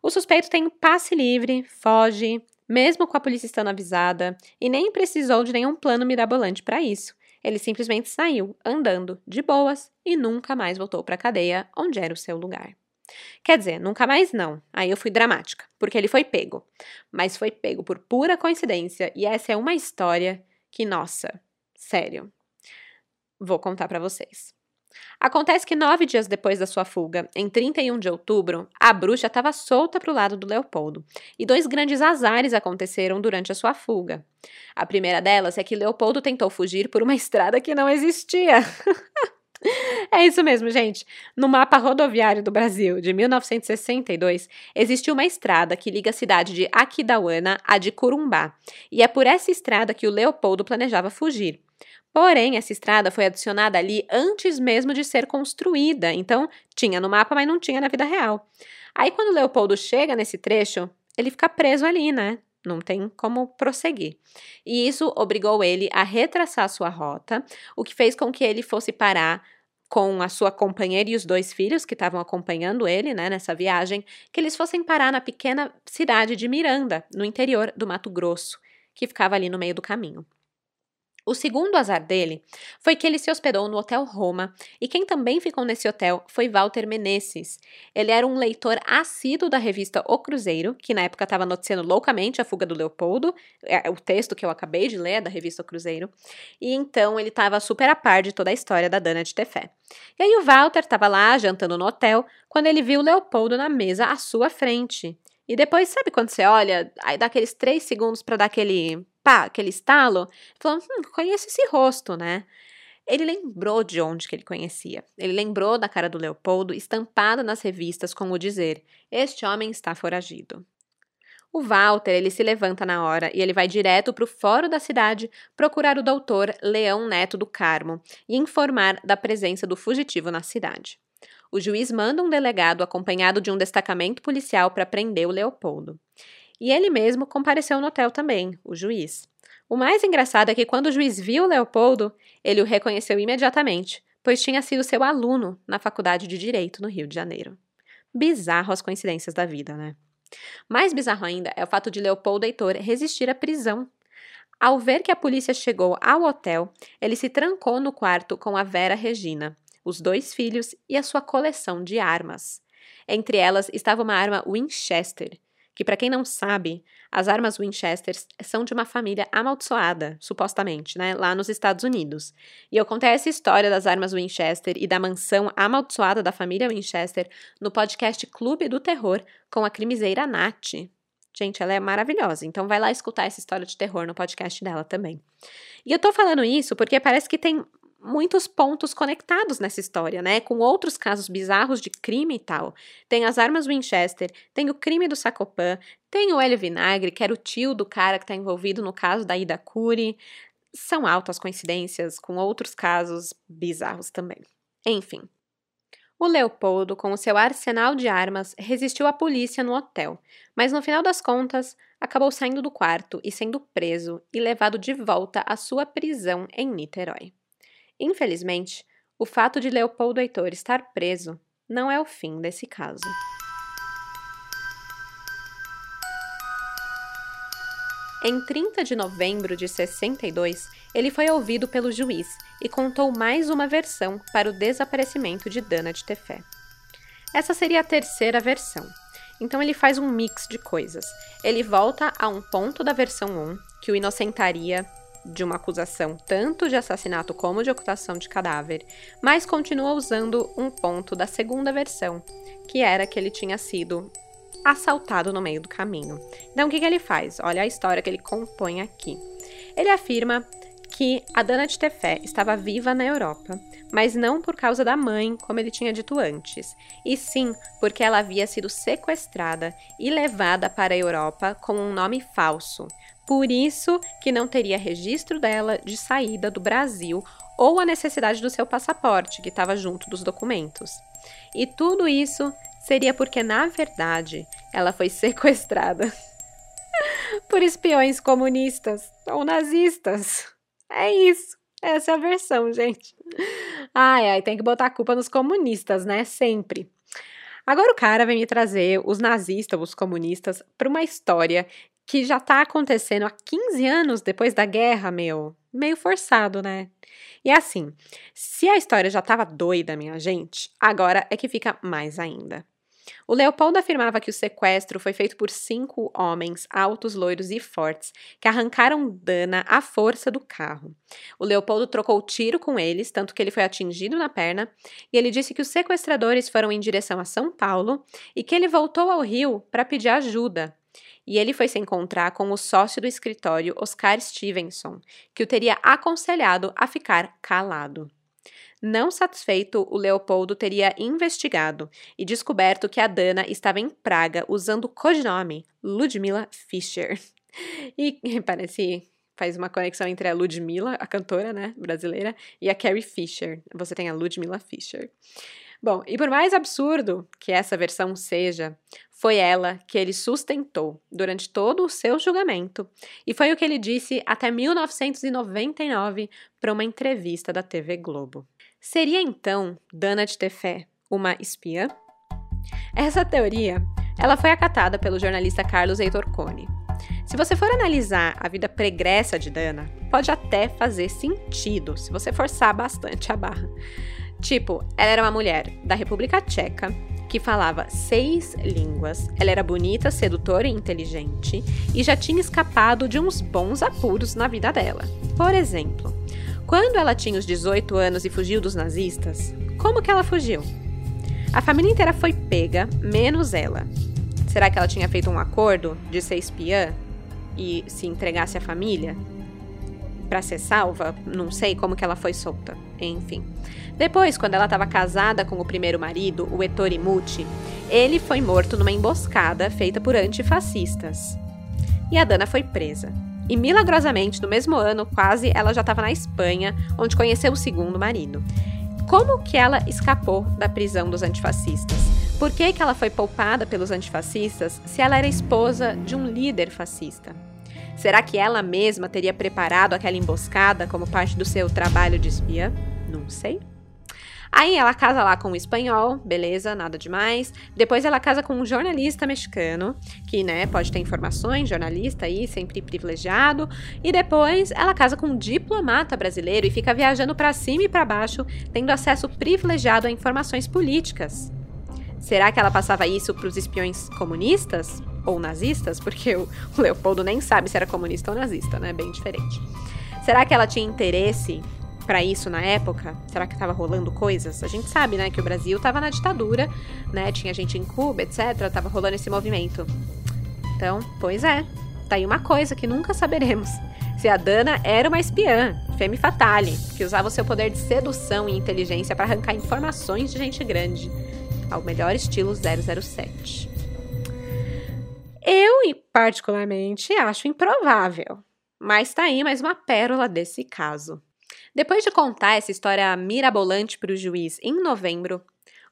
O suspeito tem passe livre, foge, mesmo com a polícia estando avisada, e nem precisou de nenhum plano mirabolante para isso. Ele simplesmente saiu, andando, de boas, e nunca mais voltou para a cadeia, onde era o seu lugar. Quer dizer, nunca mais não. Aí eu fui dramática, porque ele foi pego. Mas foi pego por pura coincidência, e essa é uma história que, nossa, sério. Vou contar para vocês. Acontece que nove dias depois da sua fuga, em 31 de outubro, a bruxa estava solta para o lado do Leopoldo, e dois grandes azares aconteceram durante a sua fuga. A primeira delas é que Leopoldo tentou fugir por uma estrada que não existia. É isso mesmo, gente. No mapa rodoviário do Brasil de 1962, existe uma estrada que liga a cidade de Aquidauana à de Corumbá, e é por essa estrada que o Leopoldo planejava fugir. Porém, essa estrada foi adicionada ali antes mesmo de ser construída, então tinha no mapa, mas não tinha na vida real. Aí, quando Leopoldo chega nesse trecho, ele fica preso ali, né? Não tem como prosseguir. E isso obrigou ele a retraçar sua rota, o que fez com que ele fosse parar com a sua companheira e os dois filhos que estavam acompanhando ele né, nessa viagem, que eles fossem parar na pequena cidade de Miranda, no interior do Mato Grosso, que ficava ali no meio do caminho. O segundo azar dele foi que ele se hospedou no Hotel Roma, e quem também ficou nesse hotel foi Walter Menezes. Ele era um leitor assíduo da revista O Cruzeiro, que na época estava noticiando loucamente a fuga do Leopoldo, é, o texto que eu acabei de ler é da revista O Cruzeiro, e então ele estava super a par de toda a história da Dana de Tefé. E aí o Walter estava lá jantando no hotel quando ele viu o Leopoldo na mesa à sua frente. E depois, sabe quando você olha, aí dá aqueles três segundos para dar aquele pá, aquele estalo, falou, hum, conheço esse rosto, né? Ele lembrou de onde que ele conhecia. Ele lembrou da cara do Leopoldo estampada nas revistas com o dizer: "Este homem está foragido". O Walter, ele se levanta na hora e ele vai direto para o fórum da cidade procurar o doutor Leão Neto do Carmo e informar da presença do fugitivo na cidade. O juiz manda um delegado acompanhado de um destacamento policial para prender o Leopoldo. E ele mesmo compareceu no hotel também, o juiz. O mais engraçado é que quando o juiz viu Leopoldo, ele o reconheceu imediatamente, pois tinha sido seu aluno na Faculdade de Direito no Rio de Janeiro. Bizarro as coincidências da vida, né? Mais bizarro ainda é o fato de Leopoldo Heitor resistir à prisão. Ao ver que a polícia chegou ao hotel, ele se trancou no quarto com a Vera Regina, os dois filhos e a sua coleção de armas. Entre elas estava uma arma Winchester, que para quem não sabe, as armas Winchester são de uma família amaldiçoada, supostamente, né, lá nos Estados Unidos. E eu contei essa história das armas Winchester e da mansão amaldiçoada da família Winchester no podcast Clube do Terror com a crimiseira Nath. Gente, ela é maravilhosa, então vai lá escutar essa história de terror no podcast dela também. E eu tô falando isso porque parece que tem muitos pontos conectados nessa história, né? Com outros casos bizarros de crime e tal. Tem as armas Winchester, tem o crime do Sacopan, tem o Hélio Vinagre, que era o tio do cara que está envolvido no caso da Ida Cury. São altas coincidências com outros casos bizarros também. Enfim. O Leopoldo, com o seu arsenal de armas, resistiu à polícia no hotel, mas no final das contas acabou saindo do quarto e sendo preso e levado de volta à sua prisão em Niterói. Infelizmente, o fato de Leopoldo Heitor estar preso não é o fim desse caso. Em 30 de novembro de 62, ele foi ouvido pelo juiz e contou mais uma versão para o desaparecimento de Dana de Tefé. Essa seria a terceira versão. Então ele faz um mix de coisas. Ele volta a um ponto da versão 1, que o inocentaria de uma acusação tanto de assassinato como de ocultação de cadáver, mas continua usando um ponto da segunda versão, que era que ele tinha sido assaltado no meio do caminho. Então, o que, que ele faz? Olha a história que ele compõe aqui. Ele afirma que a Dana de Tefé estava viva na Europa, mas não por causa da mãe, como ele tinha dito antes, e sim porque ela havia sido sequestrada e levada para a Europa com um nome falso. Por isso que não teria registro dela de saída do Brasil ou a necessidade do seu passaporte, que estava junto dos documentos. E tudo isso seria porque, na verdade, ela foi sequestrada por espiões comunistas ou nazistas. É isso. Essa é a versão, gente. Ai, ai, tem que botar a culpa nos comunistas, né? Sempre. Agora o cara vem me trazer os nazistas, os comunistas, para uma história que já tá acontecendo há 15 anos depois da guerra, meu. Meio forçado, né? E assim, se a história já tava doida, minha gente, agora é que fica mais ainda. O Leopoldo afirmava que o sequestro foi feito por cinco homens altos, loiros e fortes que arrancaram Dana à força do carro. O Leopoldo trocou tiro com eles, tanto que ele foi atingido na perna, e ele disse que os sequestradores foram em direção a São Paulo e que ele voltou ao Rio para pedir ajuda. E ele foi se encontrar com o sócio do escritório, Oscar Stevenson, que o teria aconselhado a ficar calado. Não satisfeito, o Leopoldo teria investigado e descoberto que a Dana estava em Praga usando o codinome Ludmila Fischer. E parece faz uma conexão entre a Ludmilla, a cantora, né, brasileira, e a Carrie Fisher. Você tem a Ludmilla Fisher. Bom, e por mais absurdo que essa versão seja, foi ela que ele sustentou durante todo o seu julgamento, e foi o que ele disse até 1999 para uma entrevista da TV Globo. Seria então Dana de Tefé uma espiã? Essa teoria, ela foi acatada pelo jornalista Carlos Heitor Cone. Se você for analisar a vida pregressa de Dana, pode até fazer sentido se você forçar bastante a barra. Tipo, ela era uma mulher da República Tcheca que falava seis línguas, ela era bonita, sedutora e inteligente e já tinha escapado de uns bons apuros na vida dela. Por exemplo, quando ela tinha os 18 anos e fugiu dos nazistas, como que ela fugiu? A família inteira foi pega, menos ela. Será que ela tinha feito um acordo de ser espiã e se entregasse à família para ser salva? Não sei como que ela foi solta. Enfim. Depois, quando ela estava casada com o primeiro marido, o Ettore Muti, ele foi morto numa emboscada feita por antifascistas. E a Dana foi presa. E milagrosamente, no mesmo ano, quase, ela já estava na Espanha, onde conheceu o segundo marido. Como que ela escapou da prisão dos antifascistas? Por que, que ela foi poupada pelos antifascistas se ela era esposa de um líder fascista? Será que ela mesma teria preparado aquela emboscada como parte do seu trabalho de espiã? Não sei. Aí ela casa lá com um espanhol, beleza, nada demais. Depois ela casa com um jornalista mexicano, que, né, pode ter informações, jornalista aí, sempre privilegiado. E depois ela casa com um diplomata brasileiro e fica viajando para cima e para baixo, tendo acesso privilegiado a informações políticas. Será que ela passava isso para os espiões comunistas ou nazistas? Porque o Leopoldo nem sabe se era comunista ou nazista, né? Bem diferente. Será que ela tinha interesse para isso na época? Será que estava rolando coisas? A gente sabe, né, que o Brasil estava na ditadura, né? Tinha gente em Cuba, etc. Tava rolando esse movimento. Então, pois é. Tá aí uma coisa que nunca saberemos. Se a Dana era uma espiã, femme fatale, que usava o seu poder de sedução e inteligência para arrancar informações de gente grande, ao melhor estilo 007. Eu, particularmente, acho improvável. Mas tá aí mais uma pérola desse caso. Depois de contar essa história mirabolante para o juiz em novembro,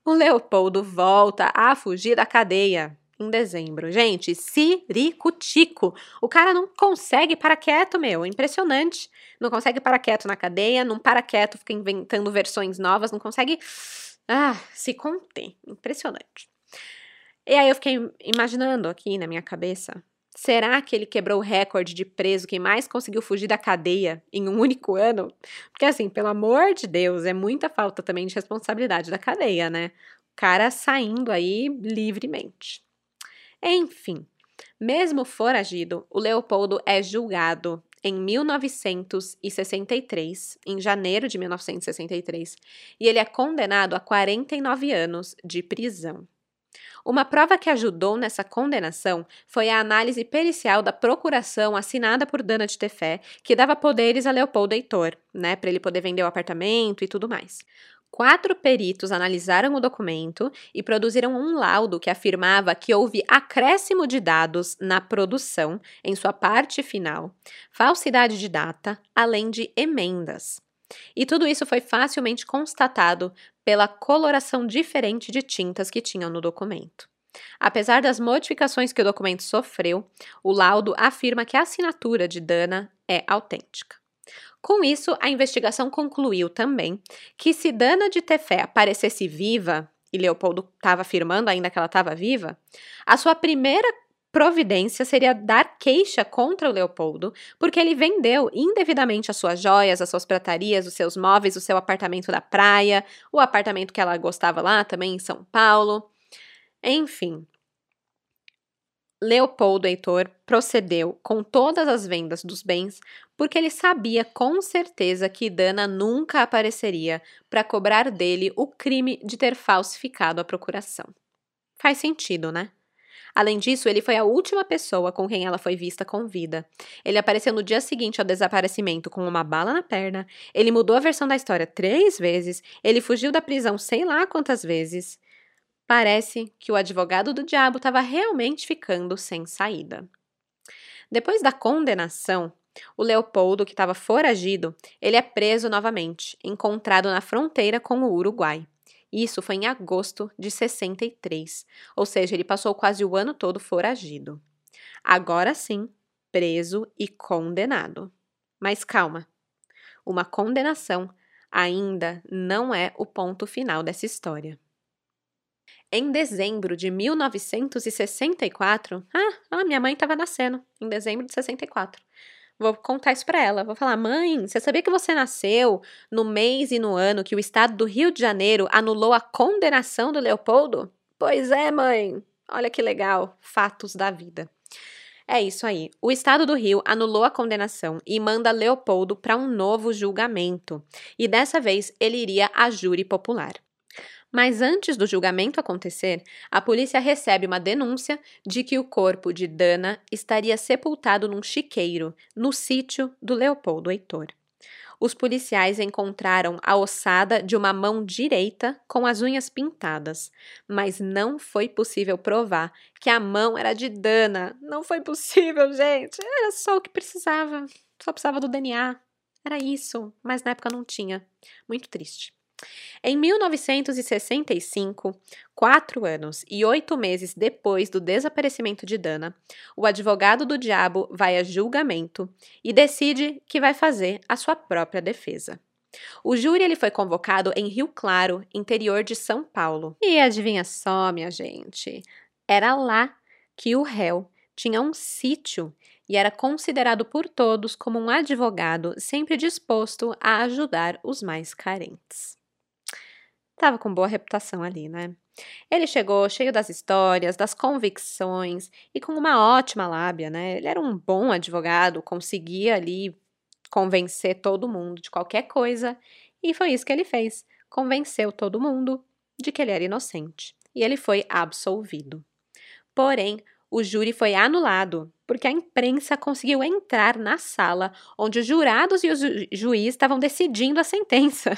o Leopoldo volta a fugir da cadeia em dezembro. Gente, ciricutico. O cara não consegue parar quieto, meu. Impressionante. Não consegue parar quieto na cadeia, não para quieto, fica inventando versões novas, não consegue ah, se conter. Impressionante. E aí eu fiquei imaginando aqui na minha cabeça Será que ele quebrou o recorde de preso que mais conseguiu fugir da cadeia em um único ano? Porque, assim, pelo amor de Deus, é muita falta também de responsabilidade da cadeia, né? O cara saindo aí livremente. Enfim, mesmo foragido, o Leopoldo é julgado em 1963, em janeiro de 1963, e ele é condenado a 49 anos de prisão. Uma prova que ajudou nessa condenação foi a análise pericial da procuração assinada por Dana de Tefé, que dava poderes a Leopoldo Heitor, né, para ele poder vender o apartamento e tudo mais. Quatro peritos analisaram o documento e produziram um laudo que afirmava que houve acréscimo de dados na produção, em sua parte final, falsidade de data, além de emendas. E tudo isso foi facilmente constatado pela coloração diferente de tintas que tinham no documento. Apesar das modificações que o documento sofreu, o laudo afirma que a assinatura de Dana é autêntica. Com isso, a investigação concluiu também que se Dana de Tefé aparecesse viva, e Leopoldo estava afirmando ainda que ela estava viva, a sua primeira providência seria dar queixa contra o Leopoldo, porque ele vendeu indevidamente as suas joias, as suas pratarias, os seus móveis, o seu apartamento da praia, o apartamento que ela gostava lá também em São Paulo. Enfim, Leopoldo Heitor procedeu com todas as vendas dos bens porque ele sabia com certeza que Dana nunca apareceria para cobrar dele o crime de ter falsificado a procuração. Faz sentido, né? Além disso, ele foi a última pessoa com quem ela foi vista com vida. Ele apareceu no dia seguinte ao desaparecimento com uma bala na perna, ele mudou a versão da história três vezes, ele fugiu da prisão sei lá quantas vezes. Parece que o advogado do diabo estava realmente ficando sem saída. Depois da condenação, o Leopoldo, que estava foragido, ele é preso novamente, encontrado na fronteira com o Uruguai. Isso foi em agosto de 63, ou seja, ele passou quase o ano todo foragido. Agora sim, preso e condenado. Mas calma, uma condenação ainda não é o ponto final dessa história. Em dezembro de 1964, ah, minha mãe estava nascendo em dezembro de 64. Vou contar isso para ela. Vou falar: "Mãe, você sabia que você nasceu no mês e no ano que o estado do Rio de Janeiro anulou a condenação do Leopoldo?" Pois é, mãe. Olha que legal, fatos da vida. É isso aí. O estado do Rio anulou a condenação e manda Leopoldo para um novo julgamento. E dessa vez ele iria a júri popular. Mas antes do julgamento acontecer, a polícia recebe uma denúncia de que o corpo de Dana estaria sepultado num chiqueiro, no sítio do Leopoldo Heitor. Os policiais encontraram a ossada de uma mão direita com as unhas pintadas, mas não foi possível provar que a mão era de Dana. Não foi possível, gente. Era só o que precisava. Só precisava do DNA. Era isso, mas na época não tinha. Muito triste. Em 1965, quatro anos e oito meses depois do desaparecimento de Dana, o advogado do diabo vai a julgamento e decide que vai fazer a sua própria defesa. O júri ele foi convocado em Rio Claro, interior de São Paulo. E adivinha só, minha gente, era lá que o réu tinha um sítio e era considerado por todos como um advogado sempre disposto a ajudar os mais carentes. Tava com boa reputação ali, né? Ele chegou cheio das histórias, das convicções e com uma ótima lábia, né? Ele era um bom advogado, conseguia ali convencer todo mundo de qualquer coisa, e foi isso que ele fez. Convenceu todo mundo de que ele era inocente, e ele foi absolvido. Porém, o júri foi anulado, porque a imprensa conseguiu entrar na sala onde os jurados e os ju juízes estavam decidindo a sentença.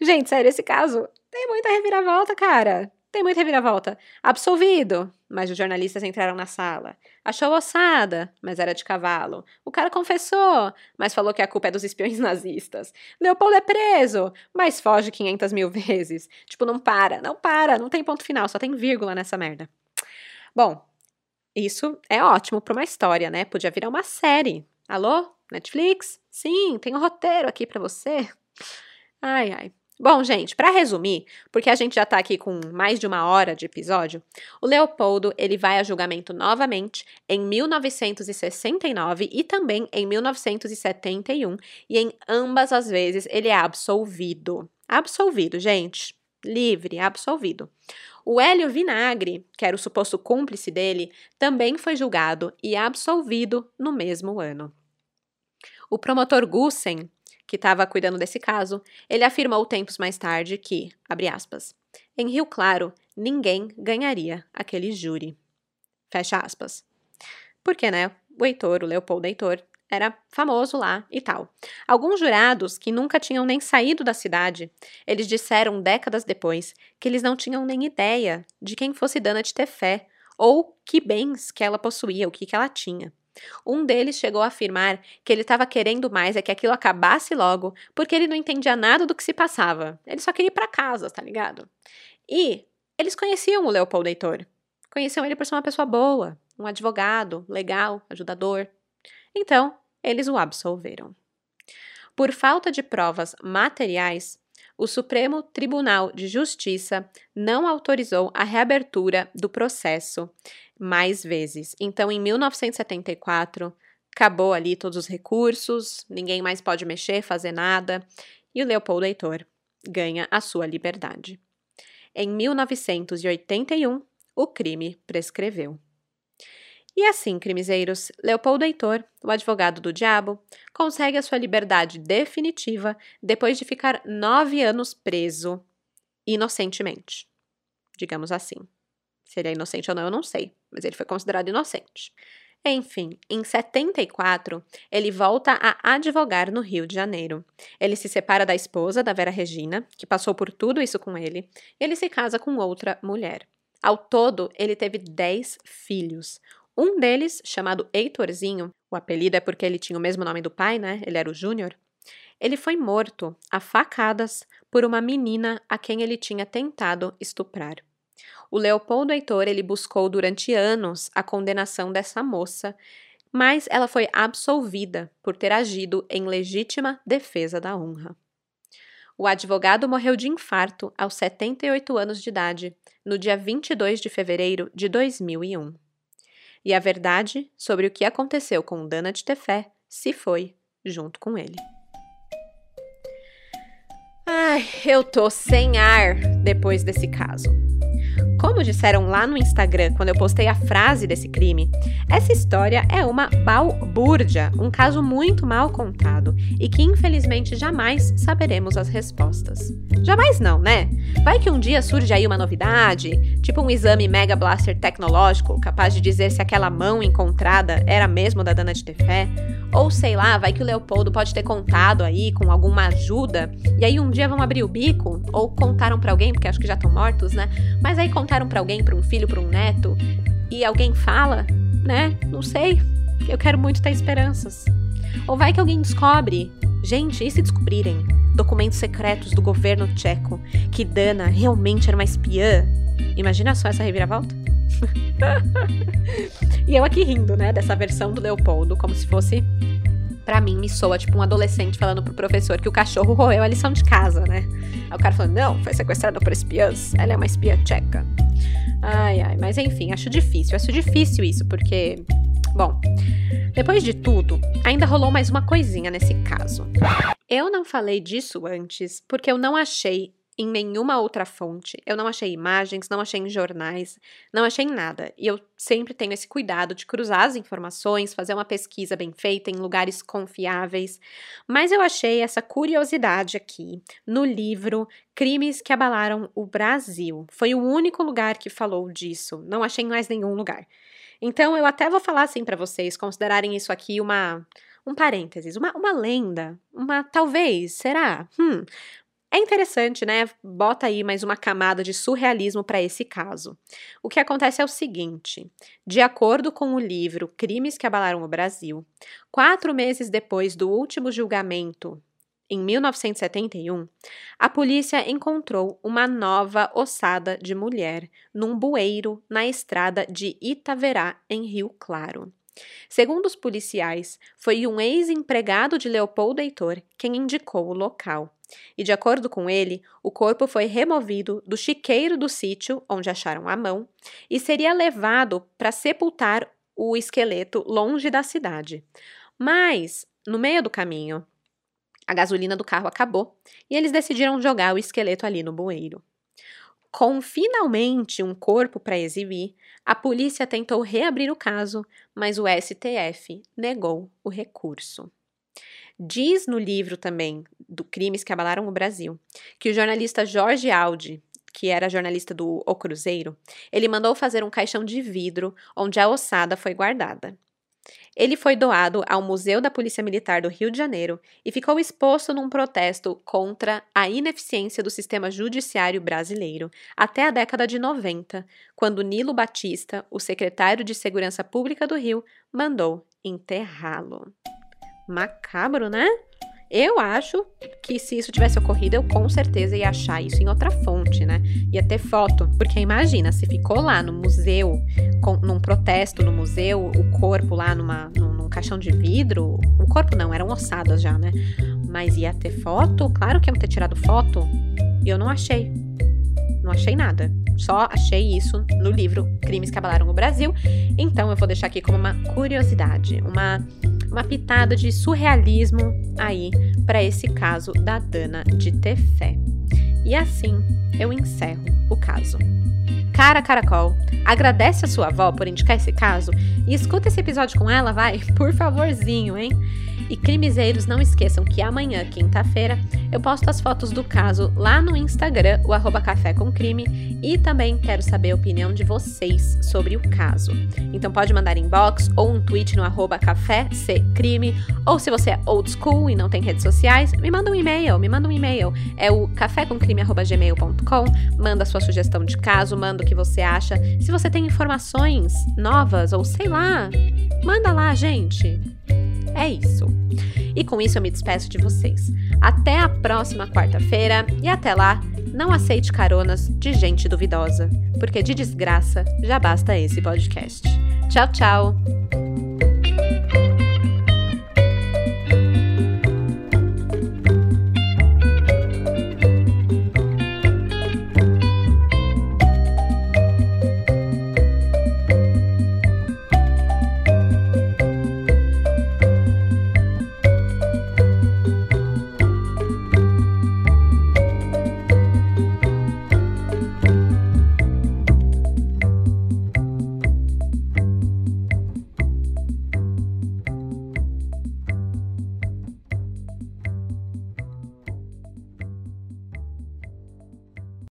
Gente, sério, esse caso tem muita reviravolta, cara. Tem muita reviravolta. Absolvido, mas os jornalistas entraram na sala. Achou ossada, mas era de cavalo. O cara confessou, mas falou que a culpa é dos espiões nazistas. Leopoldo é preso, mas foge 500 mil vezes. Tipo, não para, não para, não tem ponto final, só tem vírgula nessa merda. Bom, isso é ótimo para uma história, né? Podia virar uma série. Alô? Netflix? Sim, tem um roteiro aqui para você. Ai, ai. Bom, gente, para resumir, porque a gente já tá aqui com mais de uma hora de episódio, o Leopoldo ele vai a julgamento novamente em 1969 e também em 1971, e em ambas as vezes ele é absolvido. Absolvido, gente. Livre, absolvido. O Hélio Vinagre, que era o suposto cúmplice dele, também foi julgado e absolvido no mesmo ano. O promotor Gussen, que estava cuidando desse caso, ele afirmou tempos mais tarde que, abre aspas, em Rio Claro, ninguém ganharia aquele júri. Fecha aspas. Porque, né, o Heitor, o Leopoldo Heitor, era famoso lá e tal. Alguns jurados que nunca tinham nem saído da cidade, eles disseram décadas depois que eles não tinham nem ideia de quem fosse Dana de Tefé ou que bens que ela possuía, o que, que ela tinha. Um deles chegou a afirmar que ele estava querendo mais é que aquilo acabasse logo, porque ele não entendia nada do que se passava. Ele só queria ir para casa, tá ligado? E eles conheciam o Leopoldo Heitor. Conheciam ele por ser uma pessoa boa, um advogado, legal, ajudador. Então, eles o absolveram. Por falta de provas materiais, o Supremo Tribunal de Justiça não autorizou a reabertura do processo mais vezes. Então, em 1974, acabou ali todos os recursos, ninguém mais pode mexer, fazer nada, e o Leopoldo Heitor ganha a sua liberdade. Em 1981, o crime prescreveu. E assim, crimezeiros, Leopoldo Heitor, o advogado do diabo, consegue a sua liberdade definitiva depois de ficar nove anos preso inocentemente. Digamos assim. Se ele é inocente ou não, eu não sei, mas ele foi considerado inocente. Enfim, em 74, ele volta a advogar no Rio de Janeiro. Ele se separa da esposa, da Vera Regina, que passou por tudo isso com ele, e ele se casa com outra mulher. Ao todo, ele teve 10 filhos. Um deles, chamado Heitorzinho, o apelido é porque ele tinha o mesmo nome do pai, né? Ele era o Júnior. Ele foi morto a facadas por uma menina a quem ele tinha tentado estuprar. O Leopoldo Heitor ele buscou durante anos a condenação dessa moça, mas ela foi absolvida por ter agido em legítima defesa da honra. O advogado morreu de infarto aos 78 anos de idade, no dia 22 de fevereiro de 2001 e a verdade sobre o que aconteceu com Dana de Tefé se foi junto com ele. Ai, eu tô sem ar depois desse caso. Como disseram lá no Instagram quando eu postei a frase desse crime, essa história é uma balbúrdia, um caso muito mal contado e que infelizmente jamais saberemos as respostas. Jamais não, né? Vai que um dia surge aí uma novidade, tipo um exame Mega Blaster tecnológico capaz de dizer se aquela mão encontrada era mesmo da Dana de Tefé, ou sei lá, vai que o Leopoldo pode ter contado aí com alguma ajuda, e aí um dia vão abrir o bico, ou contaram para alguém, porque acho que já estão mortos, né? Mas aí contaram para alguém, para um filho, para um neto, e alguém fala, né? Não sei. Eu quero muito ter esperanças. Ou vai que alguém descobre. Gente, e se descobrirem documentos secretos do governo tcheco que Dana realmente era uma espiã? Imagina só essa reviravolta. e eu aqui rindo, né, dessa versão do Leopoldo, como se fosse. Pra mim, me soa tipo um adolescente falando pro professor que o cachorro roeu a lição de casa, né? Aí o cara falando, não, foi sequestrada por espiãs, ela é uma espiã tcheca. Ai, ai, mas enfim, acho difícil, acho difícil isso, porque. Bom, depois de tudo, ainda rolou mais uma coisinha nesse caso. Eu não falei disso antes porque eu não achei em nenhuma outra fonte. Eu não achei imagens, não achei em jornais, não achei em nada. E eu sempre tenho esse cuidado de cruzar as informações, fazer uma pesquisa bem feita em lugares confiáveis. Mas eu achei essa curiosidade aqui no livro Crimes que Abalaram o Brasil. Foi o único lugar que falou disso. Não achei em mais nenhum lugar. Então eu até vou falar assim para vocês considerarem isso aqui uma um parênteses, uma, uma lenda, uma talvez, será? Hum, é interessante, né? Bota aí mais uma camada de surrealismo para esse caso. O que acontece é o seguinte: de acordo com o livro Crimes que Abalaram o Brasil, quatro meses depois do último julgamento, em 1971, a polícia encontrou uma nova ossada de mulher num bueiro na estrada de Itaverá, em Rio Claro. Segundo os policiais, foi um ex-empregado de Leopoldo Heitor quem indicou o local. E de acordo com ele, o corpo foi removido do chiqueiro do sítio onde acharam a mão e seria levado para sepultar o esqueleto longe da cidade. Mas, no meio do caminho, a gasolina do carro acabou e eles decidiram jogar o esqueleto ali no bueiro. Com finalmente um corpo para exibir, a polícia tentou reabrir o caso, mas o STF negou o recurso. Diz no livro também, do Crimes que Abalaram o Brasil, que o jornalista Jorge Aldi, que era jornalista do O Cruzeiro, ele mandou fazer um caixão de vidro onde a ossada foi guardada. Ele foi doado ao Museu da Polícia Militar do Rio de Janeiro e ficou exposto num protesto contra a ineficiência do sistema judiciário brasileiro até a década de 90, quando Nilo Batista, o secretário de Segurança Pública do Rio, mandou enterrá-lo. Macabro, né? Eu acho que se isso tivesse ocorrido, eu com certeza ia achar isso em outra fonte, né? Ia ter foto. Porque imagina, se ficou lá no museu, com, num protesto no museu, o corpo lá numa, num, num caixão de vidro. O corpo não, eram ossadas já, né? Mas ia ter foto? Claro que iam ter tirado foto. E eu não achei. Não achei nada. Só achei isso no livro Crimes que Abalaram o Brasil. Então eu vou deixar aqui como uma curiosidade, uma uma pitada de surrealismo aí para esse caso da Dana de Tefé. E assim eu encerro o caso. Cara Caracol, agradece a sua avó por indicar esse caso e escuta esse episódio com ela, vai, por favorzinho, hein? E crimezeiros, não esqueçam que amanhã, quinta-feira, eu posto as fotos do caso lá no Instagram, o arroba Café com Crime, e também quero saber a opinião de vocês sobre o caso. Então pode mandar inbox ou um tweet no arroba Café Crime, ou se você é old school e não tem redes sociais, me manda um e-mail, me manda um e-mail. É o cafécomcrime.gmail.com, manda sua sugestão de caso, manda o que você acha. Se você tem informações novas ou sei lá, manda lá, gente. É isso. E com isso eu me despeço de vocês. Até a próxima quarta-feira e até lá, não aceite caronas de gente duvidosa, porque de desgraça já basta esse podcast. Tchau, tchau!